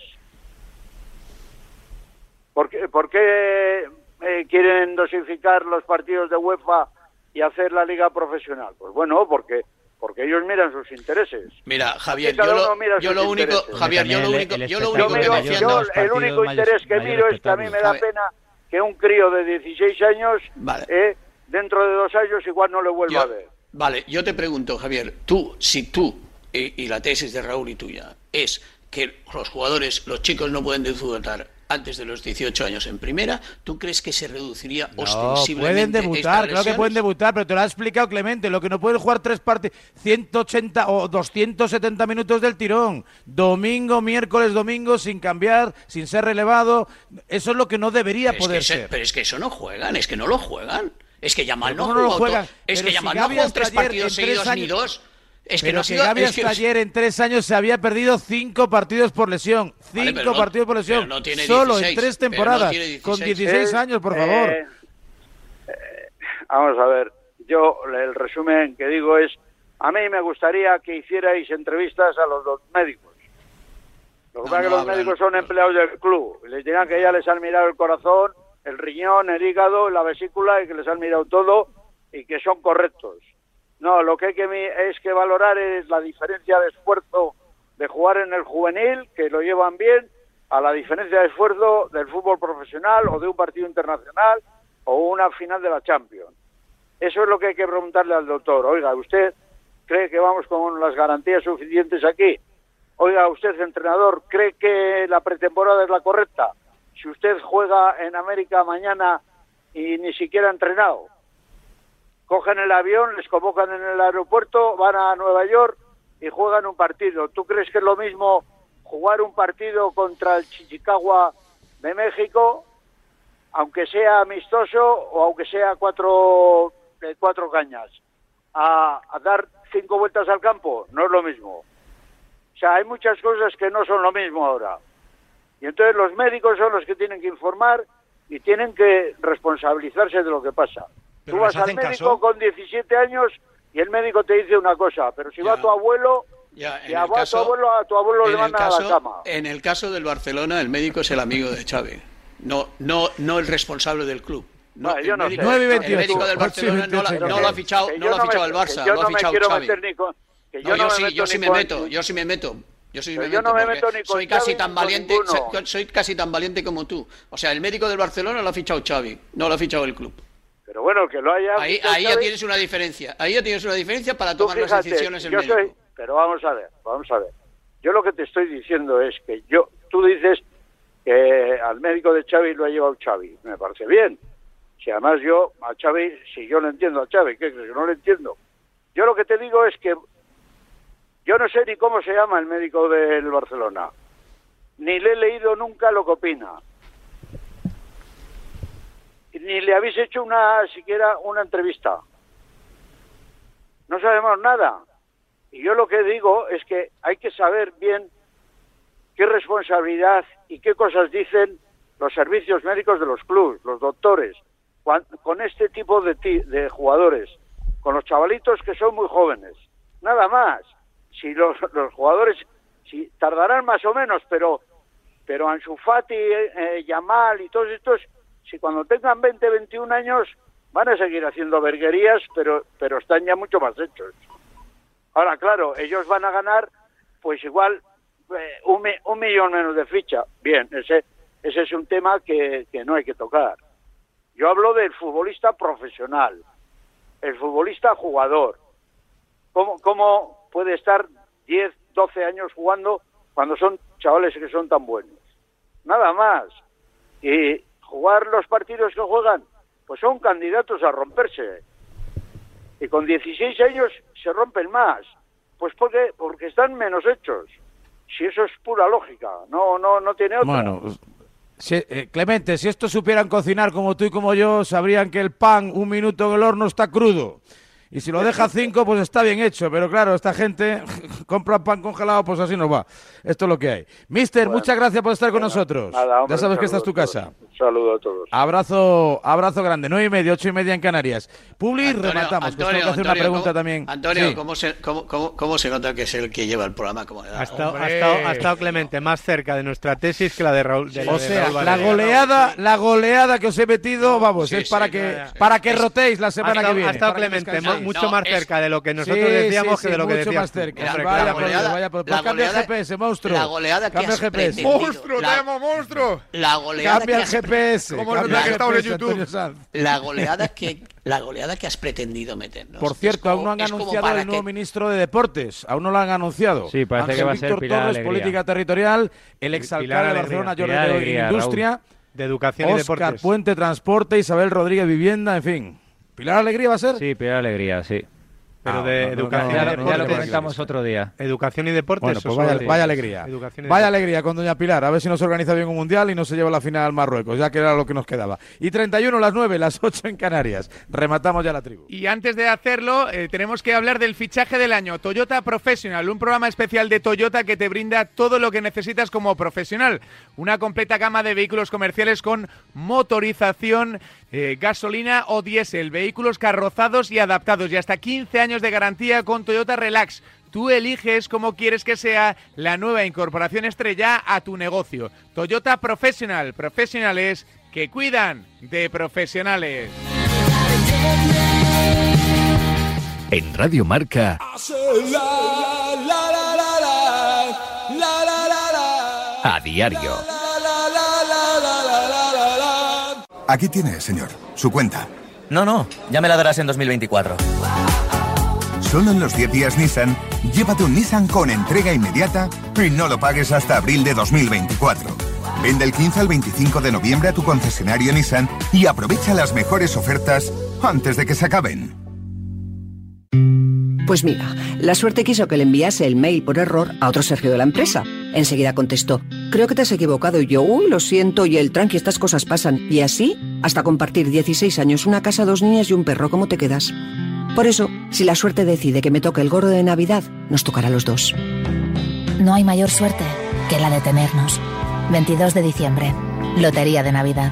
¿Por qué, por qué, eh, quieren dosificar los partidos de UEFA y hacer la liga profesional? Pues bueno, porque porque ellos miran sus intereses. Mira, Javier, yo lo, uno mira yo sus lo único. Javier, yo lo único, el- el yo lo único que yo los el único interés que miro es que a mí me da pena que un crío de 16 años eh, dentro de dos años igual no le vuelva a ver. Vale, yo te pregunto, Javier, tú, si tú, y, y la tesis de Raúl y tuya, es que los jugadores, los chicos no pueden debutar antes de los 18 años en primera, ¿tú crees que se reduciría No, ostensiblemente pueden debutar, claro que pueden debutar, pero te lo ha explicado Clemente, lo que no pueden jugar tres partidos, 180 o 270 minutos del tirón, domingo, miércoles, domingo, sin cambiar, sin ser relevado, eso es lo que no debería Pero es, poder se- ser. pero es que eso no juegan, es que no lo juegan. Es que Yamal no, ¿cómo no lo juegan? Es que si Yamal no Gavi jugó tres partidos seguidos ni años- dos. Es que pero no que sido- Gavi es hasta que- ayer en tres años se había perdido cinco partidos por lesión. Cinco Vale, no- partidos por lesión. no tiene Solo 16, en tres no temporadas. tiene con 16. 16 Eh, años, por eh, favor. eh, vamos a ver, yo el resumen que digo es, a mí me gustaría que hicierais entrevistas a los dos médicos. Lo que No, pasa es que no los hablan. médicos son empleados del club. y Les dirán que ya les han mirado el corazón, el riñón, el hígado, la vesícula y que les han mirado todo y que son correctos. No, lo que hay que es que valorar es la diferencia de esfuerzo de jugar en el juvenil, que lo llevan bien, a la diferencia de esfuerzo del fútbol profesional o de un partido internacional o una final de la Champions. Eso es lo que hay que preguntarle al doctor. Oiga, ¿usted cree que vamos con las garantías suficientes aquí? Oiga, usted, entrenador, ¿cree que la pretemporada es la correcta? Si usted juega en América mañana y ni siquiera ha entrenado, cogen el avión, les convocan en el aeropuerto, van a Nueva York y juegan un partido. ¿Tú crees que es lo mismo jugar un partido contra el Chichicagua de México, aunque sea amistoso o aunque sea cuatro, de cuatro cañas, a, a dar cinco vueltas al campo? No es lo mismo. O sea, hay muchas cosas que no son lo mismo ahora. Y entonces los médicos son los que tienen que informar y tienen que responsabilizarse de lo que pasa. Pero Tú vas al médico caso. con 17 años y el médico te dice una cosa, pero si va tu abuelo, Ya, si en va el a tu caso- abuelo, a tu abuelo le el mandan a caso- la cama. En el caso del Barcelona, el médico es el amigo de Xavi, no, no, no el responsable del club. No, yo no médico, sé. El médico del Barcelona no, la- no lo ha fichado, no lo ha no me- fichado el Barça, lo ha fichado Xavi. yo no yo me sí, meto yo ni sí me meto, yo sí me meto. Yo sí me Pero yo meto no me meto ni con soy casi Xavi tan valiente, soy, soy casi tan valiente como tú. O sea, el médico del Barcelona lo ha fichado Xavi, no lo ha fichado el club. Pero bueno, que lo haya Ahí, ya tienes una diferencia. Ahí ya tienes una diferencia para tomar las decisiones el yo médico. soy- pero vamos a ver, vamos a ver. Yo lo que te estoy diciendo es que yo, tú dices que al médico de Xavi lo ha llevado Xavi. Me parece bien. Si además yo a Xavi, si yo no entiendo a Xavi, ¿qué crees? Que no lo entiendo. Yo lo que te digo es que yo no sé ni cómo se llama el médico del Barcelona. Ni le he leído nunca lo que opina. Ni le habéis hecho una siquiera una entrevista. No sabemos nada. Y yo lo que digo es que hay que saber bien qué responsabilidad y qué cosas dicen los servicios médicos de los clubes, los doctores, con este tipo de, ti- de jugadores, con los chavalitos que son muy jóvenes. Nada más. Si los, los jugadores si tardarán más o menos, pero pero Ansu Fati, eh, eh, Yamal y todos estos, si cuando tengan 20, 21 años van a seguir haciendo verguerías, pero pero están ya mucho más hechos. Ahora, claro, ellos van a ganar, pues igual eh, un, mi- un millón menos de ficha. Bien, ese ese es un tema que, que no hay que tocar. Yo hablo del futbolista profesional, el futbolista jugador. ¿Cómo, cómo puede estar 10, 12 años jugando cuando son chavales que son tan buenos? Nada más. Y jugar los partidos que juegan, pues son candidatos a romperse. Y con 16 años se rompen más. Pues porque, porque están menos hechos. Si eso es pura lógica, no, no, no tiene otra. Bueno, si- eh, Clemente, si estos supieran cocinar como tú y como yo, sabrían que el pan un minuto en el horno está crudo. Y si lo deja cinco, pues está bien hecho. Pero claro, esta gente compra pan congelado, pues así nos va. Esto es lo que hay. Mister, muchas gracias por estar con nosotros. Nada, hombre, ya sabes que esta es tu casa. Un saludo a todos. Abrazo, abrazo grande. Nueve y media, ocho y media en Canarias. Publi, Antonio, rematamos. que tengo Antonio, que hacer una pregunta ¿cómo- también. Antonio, Sí. ¿cómo, se, cómo, cómo, cómo se nota que es el que lleva el programa? Como le da? Ha estado, ha, estado, ha estado Clemente más cerca de nuestra tesis que la de Raúl. de la O de sea, Raúl la goleada, la goleada que os he metido, vamos, sí, es para sí, que ya, ya. para que Es- rotéis la semana estado, que viene. ha estado Clemente mucho No, más es- cerca de lo que nosotros Sí, decíamos sí, que de lo que mucho decías más cerca. La- vaya la goleada- vaya por la Pues cambia el goleada- GPS, monstruo. la goleada que Cambia has el GPS. ¡Monstruo, La- te llamo monstruo! La goleada Cambia que el has GPS. ¿Cómo cambia se nota el que está en YouTube? La goleada que la goleada que has pretendido meternos. Por cierto, como- aún no han como anunciado el nuevo que- ministro de Deportes. Aún no lo han anunciado. Sí, parece Ángel que va a ser Víctor Pilar Torres, Alegría. Política Territorial, el exalcalde de Barcelona, Jordi Alegría, Industria, De educación y Oscar deportes. Puente, Transporte, Isabel Rodríguez, Vivienda, en fin. ¿Pilar Alegría va a ser? Sí, Pilar Alegría, sí. Pero Ah, de no, educación no, y lo- no, ya lo deportes. comentamos otro día. Educación y deportes. Bueno, pues vaya, vaya alegría. Educación y Vaya deportes. alegría con Doña Pilar. A ver si nos organiza bien un mundial y no se lleva la final al Marruecos, ya que era lo que nos quedaba. Y 31, las 9, las 8 en Canarias. Rematamos ya la tribu. Y antes de hacerlo, eh, tenemos que hablar del fichaje del año, Toyota Professional, un programa especial de Toyota que te brinda todo lo que necesitas como profesional. Una completa gama de vehículos comerciales con motorización, eh, gasolina o diésel, vehículos carrozados y adaptados y hasta 15 años de garantía con Toyota Relax. Tú eliges cómo quieres que sea la nueva incorporación estrella a tu negocio. Toyota Professional, profesionales que cuidan de profesionales. En Radio Marca, a diario. Aquí tiene, señor, su cuenta. No, no, ya me la darás en 2024. Solo en los 10 días Nissan, llévate un Nissan con entrega inmediata y no lo pagues hasta abril de 2024. Vende el 15 al 25 de noviembre a tu concesionario Nissan y aprovecha las mejores ofertas antes de que se acaben. Pues mira, la suerte quiso que le enviase el mail por error a otro Sergio de la empresa. Enseguida contestó, creo que te has equivocado y yo, uy, lo siento y el tranqui, estas cosas pasan. Y así, hasta compartir 16 años, una casa, dos niñas y un perro, ¿cómo te quedas? Por eso, si la suerte decide que me toque el gordo de Navidad, nos tocará a los dos. No hay mayor suerte que la de tenernos. 22 de diciembre. Lotería de Navidad.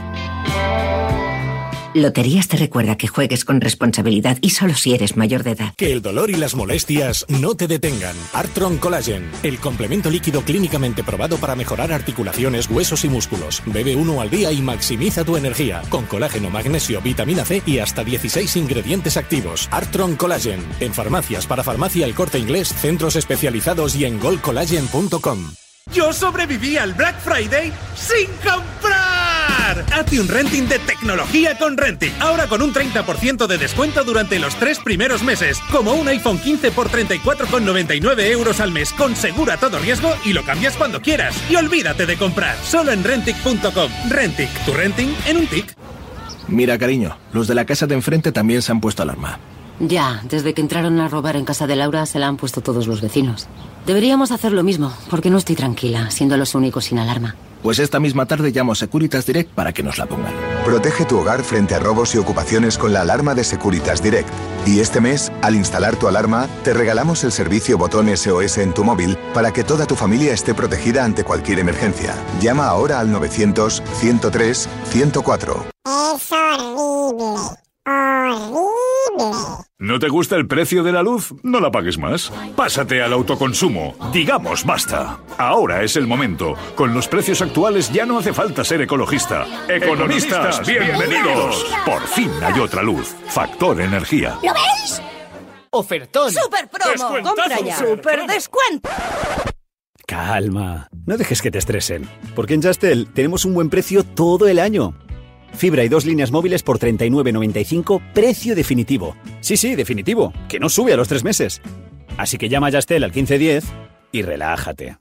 Loterías te recuerda que juegues con responsabilidad y solo si eres mayor de edad. Que el dolor y las molestias no te detengan. Artron Collagen, el complemento líquido clínicamente probado para mejorar articulaciones, huesos y músculos. Bebe uno al día y maximiza tu energía. Con colágeno, magnesio, vitamina C y hasta 16 ingredientes activos. Artron Collagen. En farmacias, para farmacia el corte inglés, centros especializados y en goldcollagen.com. Yo sobreviví al Black Friday sin comprar. Hazte un renting de tecnología con Rentic. Ahora con un 30% de descuento durante los tres primeros meses. Como un iPhone 15 por 34,99 euros al mes con segura todo riesgo y lo cambias cuando quieras. Y olvídate de comprar. Solo en Rentic.com. Rentic, tu renting en un tic. Mira, cariño, los de la casa de enfrente también se han puesto alarma. Ya, desde que entraron a robar en casa de Laura se la han puesto todos los vecinos. Deberíamos hacer lo mismo, porque no estoy tranquila, siendo los únicos sin alarma. Pues esta misma tarde llamo a Securitas Direct para que nos la pongan. Protege tu hogar frente a robos y ocupaciones con la alarma de Securitas Direct. Y este mes, al instalar tu alarma, te regalamos el servicio botón SOS en tu móvil para que toda tu familia esté protegida ante cualquier emergencia. Llama ahora al 900 103 104. Es horrible. Horrible. ¿No te gusta el precio de la luz? No la pagues más. Pásate al autoconsumo. Digamos basta. Ahora es el momento. Con los precios actuales ya no hace falta ser ecologista. Economistas, bienvenidos. Por fin hay otra luz. Factor energía. ¿Lo veis? Ofertón. ¡Super promo! ¡Compra ya! ¡Super descuento! Calma, no dejes que te estresen, porque en Justel tenemos un buen precio todo el año. Fibra y dos líneas móviles por 39.95, precio definitivo. Sí, sí, definitivo, que no sube a los tres meses. Así que llama a Justel al 1510 y relájate.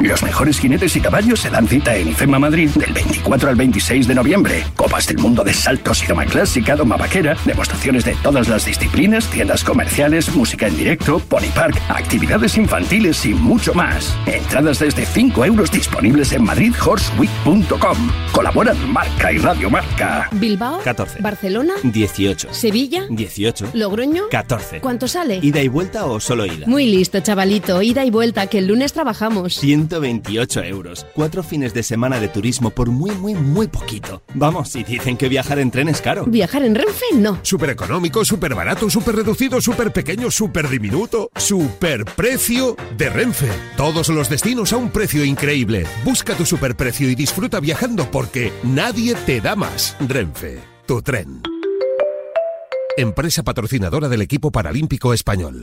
Los mejores jinetes y caballos se dan cita en IFEMA Madrid del 24 al 26 de noviembre. Copas del mundo de saltos y doma clásica, doma vaquera, demostraciones de todas las disciplinas, tiendas comerciales, música en directo, pony park, actividades infantiles y mucho más. Entradas desde 5 euros disponibles en madridhorseweek.com. Colaboran Marca y Radio Marca. Bilbao, 14. Barcelona, 18. Sevilla, 18. Logroño, 14. ¿Cuánto sale? ¿Ida y vuelta o solo ida? Muy listo, chavalito. Ida y vuelta, que el lunes trabajamos. 128 euros. Cuatro fines de semana de turismo por muy, muy, muy poquito. Vamos, si dicen que viajar en tren es caro. Viajar en Renfe, no. Súper económico, súper barato, súper reducido, súper pequeño, súper diminuto. Súper precio de Renfe. Todos los destinos a un precio increíble. Busca tu superprecio y disfruta viajando porque nadie te da más. Renfe, tu tren. Empresa patrocinadora del equipo paralímpico español.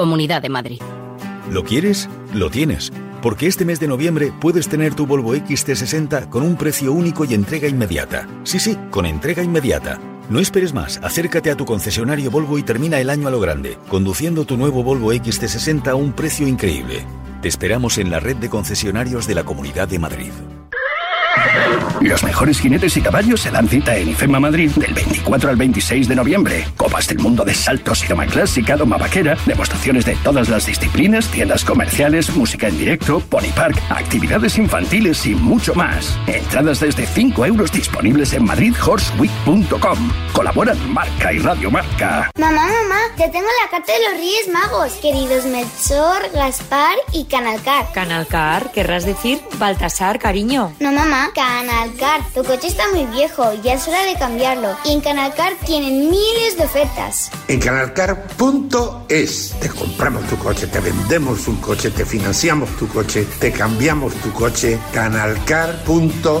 Comunidad de Madrid. ¿Lo quieres? Lo tienes. Porque este mes de noviembre puedes tener tu Volvo XT60 con un precio único y entrega inmediata. Sí, sí, con entrega inmediata. No esperes más, acércate a tu concesionario Volvo y termina el año a lo grande, conduciendo tu nuevo Volvo XT60 a un precio increíble. Te esperamos en la red de concesionarios de la Comunidad de Madrid. Los mejores jinetes y caballos se dan cita en IFEMA Madrid del 24 al 26 de noviembre. Copas del mundo de saltos y doma clásica, doma vaquera, demostraciones de todas las disciplinas, tiendas comerciales, música en directo, pony park, actividades infantiles y mucho más. Entradas desde 5 euros disponibles en madridhorseweek.com. Colaboran Marca y Radio Marca. Mamá, mamá, ya tengo la carta de los Reyes Magos, queridos Melchor, Gaspar y Canalcar. Canalcar, querrás decir Baltasar, cariño. No, mamá, Canalcar. Tu coche está muy viejo, ya es hora de cambiarlo. Y en Canalcar tienen miles de ofertas. En canalcar.es te compramos tu coche, te vendemos un coche, te financiamos tu coche, te cambiamos tu coche. Canalcar.es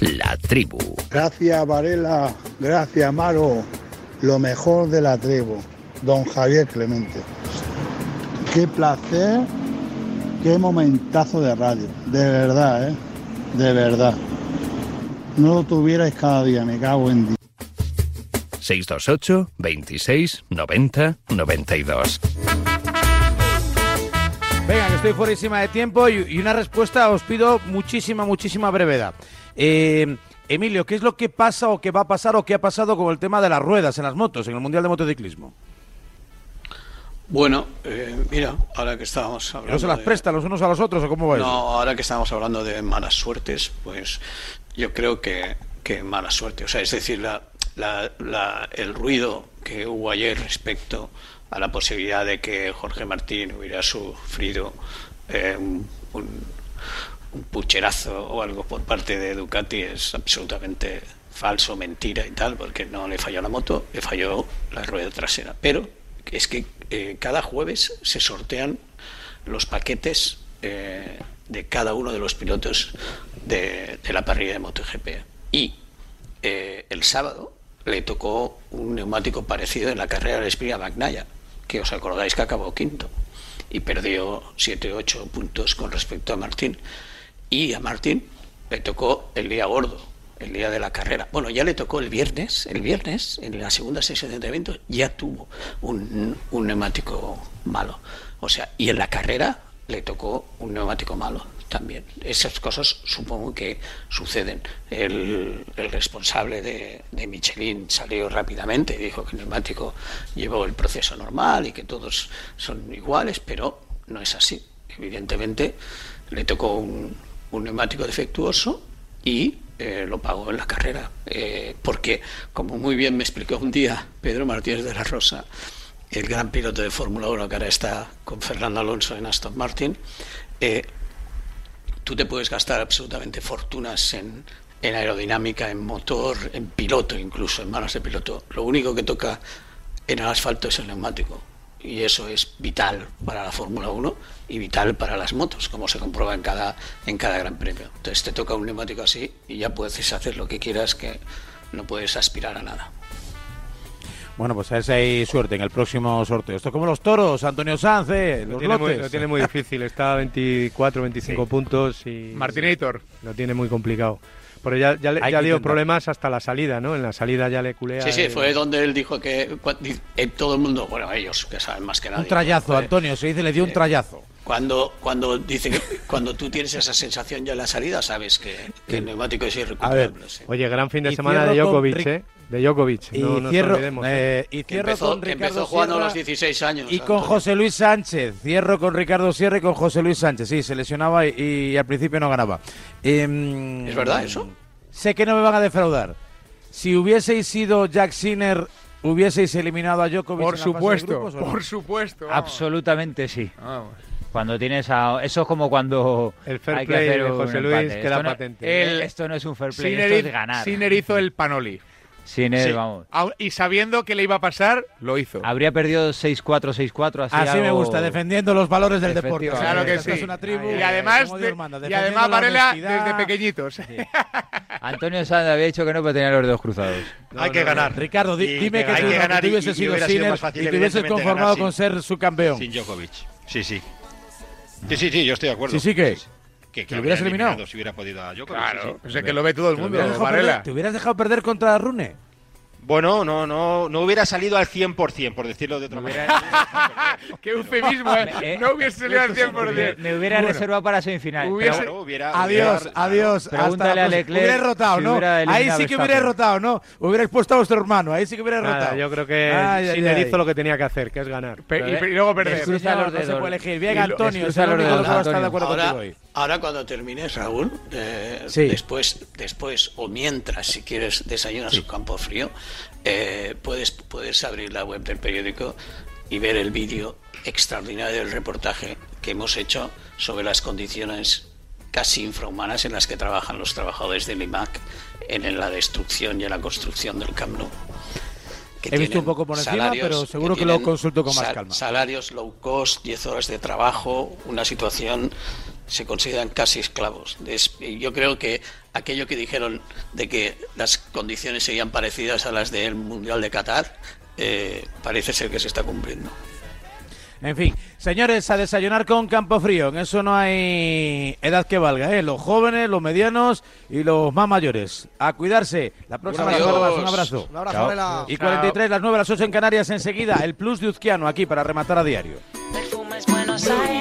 La tribu. Gracias Varela, gracias Maro, lo mejor de la tribu, don Javier Clemente. Qué placer, qué momentazo de radio, de verdad, ¿eh? De verdad. No lo tuvierais cada día, me cago en Dios. 628 26 90 92. Venga, que estoy fuerísima de tiempo y, y una respuesta os pido muchísima, muchísima brevedad. Eh, Emilio, ¿qué es lo que pasa o qué va a pasar o qué ha pasado con el tema de las ruedas en las motos, en el Mundial de Motociclismo? Bueno, eh, mira, ahora que estábamos hablando. ¿No se las de- prestan los unos a los otros o cómo va eso? No, ahora que estamos hablando de malas suertes, pues yo creo que, que mala suerte. O sea, es decir, la, la- la- el ruido que hubo ayer respecto a la posibilidad de que Jorge Martín hubiera sufrido eh, un, pucherazo o algo por parte de Ducati es absolutamente falso, mentira y tal, porque no le falló la moto, le falló la rueda trasera. Pero es que eh, cada jueves se sortean los paquetes eh, de cada uno de los pilotos de, la parrilla de MotoGP. Y el sábado le tocó un neumático parecido en la carrera de Espina Magnaya, que os acordáis que acabó quinto y perdió 7 8 puntos con respecto a Martín. Y a Martín le tocó el día gordo, el día de la carrera. Bueno, ya le tocó el viernes, el viernes, en la segunda sesión de entrenamiento, ya tuvo un, un neumático malo. O sea, y en la carrera le tocó un neumático malo también. Esas cosas supongo que suceden. El, responsable de, Michelin salió rápidamente y dijo que el neumático llevó el proceso normal y que todos son iguales, pero no es así. Evidentemente le tocó un, un neumático defectuoso y eh, lo pagó en la carrera. Eh, porque, como muy bien me explicó un día Pedro Martínez de la Rosa, el gran piloto de Fórmula 1 que ahora está con Fernando Alonso en Aston Martin, eh, tú te puedes gastar absolutamente fortunas en, en aerodinámica, en motor, en piloto incluso, en manos de piloto. Lo único que toca en el asfalto es el neumático. Y eso es vital para la Fórmula 1 y vital para las motos, como se comprueba en cada, en cada gran premio. Entonces te toca un neumático así y ya puedes hacer lo que quieras, que no puedes aspirar a nada. Bueno, pues a ver si hay suerte en el próximo sorteo. Esto es como los toros, Antonio Sanz, ¿eh? Lo los tiene, muy, lo tiene muy difícil, está a 24, 25 puntos y... Martinator. Lo tiene muy complicado. Pero ya, ya, le- ya dio problemas hasta la salida, ¿no? En la salida ya le culea... Sí, sí, el- fue donde él dijo que eh, todo el mundo, bueno, ellos que saben más que nadie. Un trayazo, fue- Antonio, se dice, le dio un trayazo. Cuando, cuando dice que cuando tú tienes esa sensación ya en la salida, sabes que, que el neumático es A ver, irrecuperable. sí. oye, gran fin de Y semana de con Djokovic, ¿eh? De Djokovic, Y no nos cierro, olvidemos. eh, y cierro empezó, con que Ricardo empezó jugando a Sierra los 16 años. y con José Luis Sánchez. Cierro con Ricardo Sierra y con José Luis Sánchez. Sí, se lesionaba y, y al principio no ganaba. Em, ¿Es verdad eso? Sé que no me van a defraudar. Si hubieseis sido Jack Sinner, hubieseis eliminado a Djokovic Por en la fase de supuesto, grupos, ¿o no? por supuesto. vamos. Absolutamente sí. Vamos. Cuando tienes a... Eso es como cuando El fair hay que play hacer de José Luis empate. queda Esto no- patente. El- esto no es un fair play, Sinner esto es ganar. Sinner hizo el panoli. Sinner, Sí. vamos. Y sabiendo que le iba a pasar, lo hizo. Habría perdido 6-4, 6-4, así Así me gusta, defendiendo los valores del deporte. Claro que sí. es una tribu, y además, de- y además la Varela desde pequeñitos. Antonio Sanz había dicho que no, pero tenía los dedos cruzados. Hay que ganar. Ricardo, di- Y dime que, que ganar hubieses y sido Sinner y te hubieses conformado ganar con sin- ser su campeón. Sin Djokovic. Sí, sí. Sí, sí, sí, yo estoy de acuerdo. Sí, sí, ¿qué? Que, ¿Que lo hubieras habría eliminado? Si hubiera podido a Djokovic. Claro, sí, sí. pues es que lo ve todo el ¿Te mundo, hubieras perder- ¿Te hubieras dejado perder contra Rune? Bueno, no, no, no hubiera salido al 100%, por decirlo de otra manera. Qué eufemismo, ¿eh? Eh, No hubiese salido al 100%. Me, me hubiera Bueno, reservado para semifinal. hubiese- pero- Adiós, hubiera- adiós. Pregúntale hasta la a. Leclerc Hubiera derrotado, si ¿no? hubiera Ahí eliminado sí que hubiera derrotado, ¿no? Hubierais puesto a vuestro hermano, ahí sí que hubiera Nada, derrotado. yo creo que Ay, ay, Sinner ay. hizo lo que tenía que hacer, que es ganar. Pe- y, y luego perder. Descruza los No, no se dedos. puede elegir. Bien, lo- Antonio, es los único dedos, que va a estar de acuerdo contigo hoy. Ahora cuando termines, Raúl, eh, Sí. después, después o mientras, si quieres desayunar su campo frío, eh, puedes, puedes abrir la web del periódico y ver el vídeo extraordinario del reportaje que hemos hecho sobre las condiciones casi infrahumanas en las que trabajan los trabajadores del IMAC en la destrucción y en la construcción del Camp Nou. que He visto un poco por encima, salarios pero seguro que lo consulto con más calma. Salarios low cost, 10 horas de trabajo, una situación, se consideran casi esclavos. Es- y yo creo que aquello que dijeron de que las condiciones serían parecidas a las del Mundial de Qatar, eh, parece ser que se está cumpliendo. En fin, señores, a desayunar con Campo Frío. En eso no hay edad que valga, ¿eh? Los jóvenes, los medianos y los más mayores. A cuidarse. La próxima semana más. Un abrazo. Un abrazo, Varela. Y 43, las 9, las 8 en Canarias enseguida. El plus de Uzquiano aquí para rematar a diario. Perfumes Buenos Aires.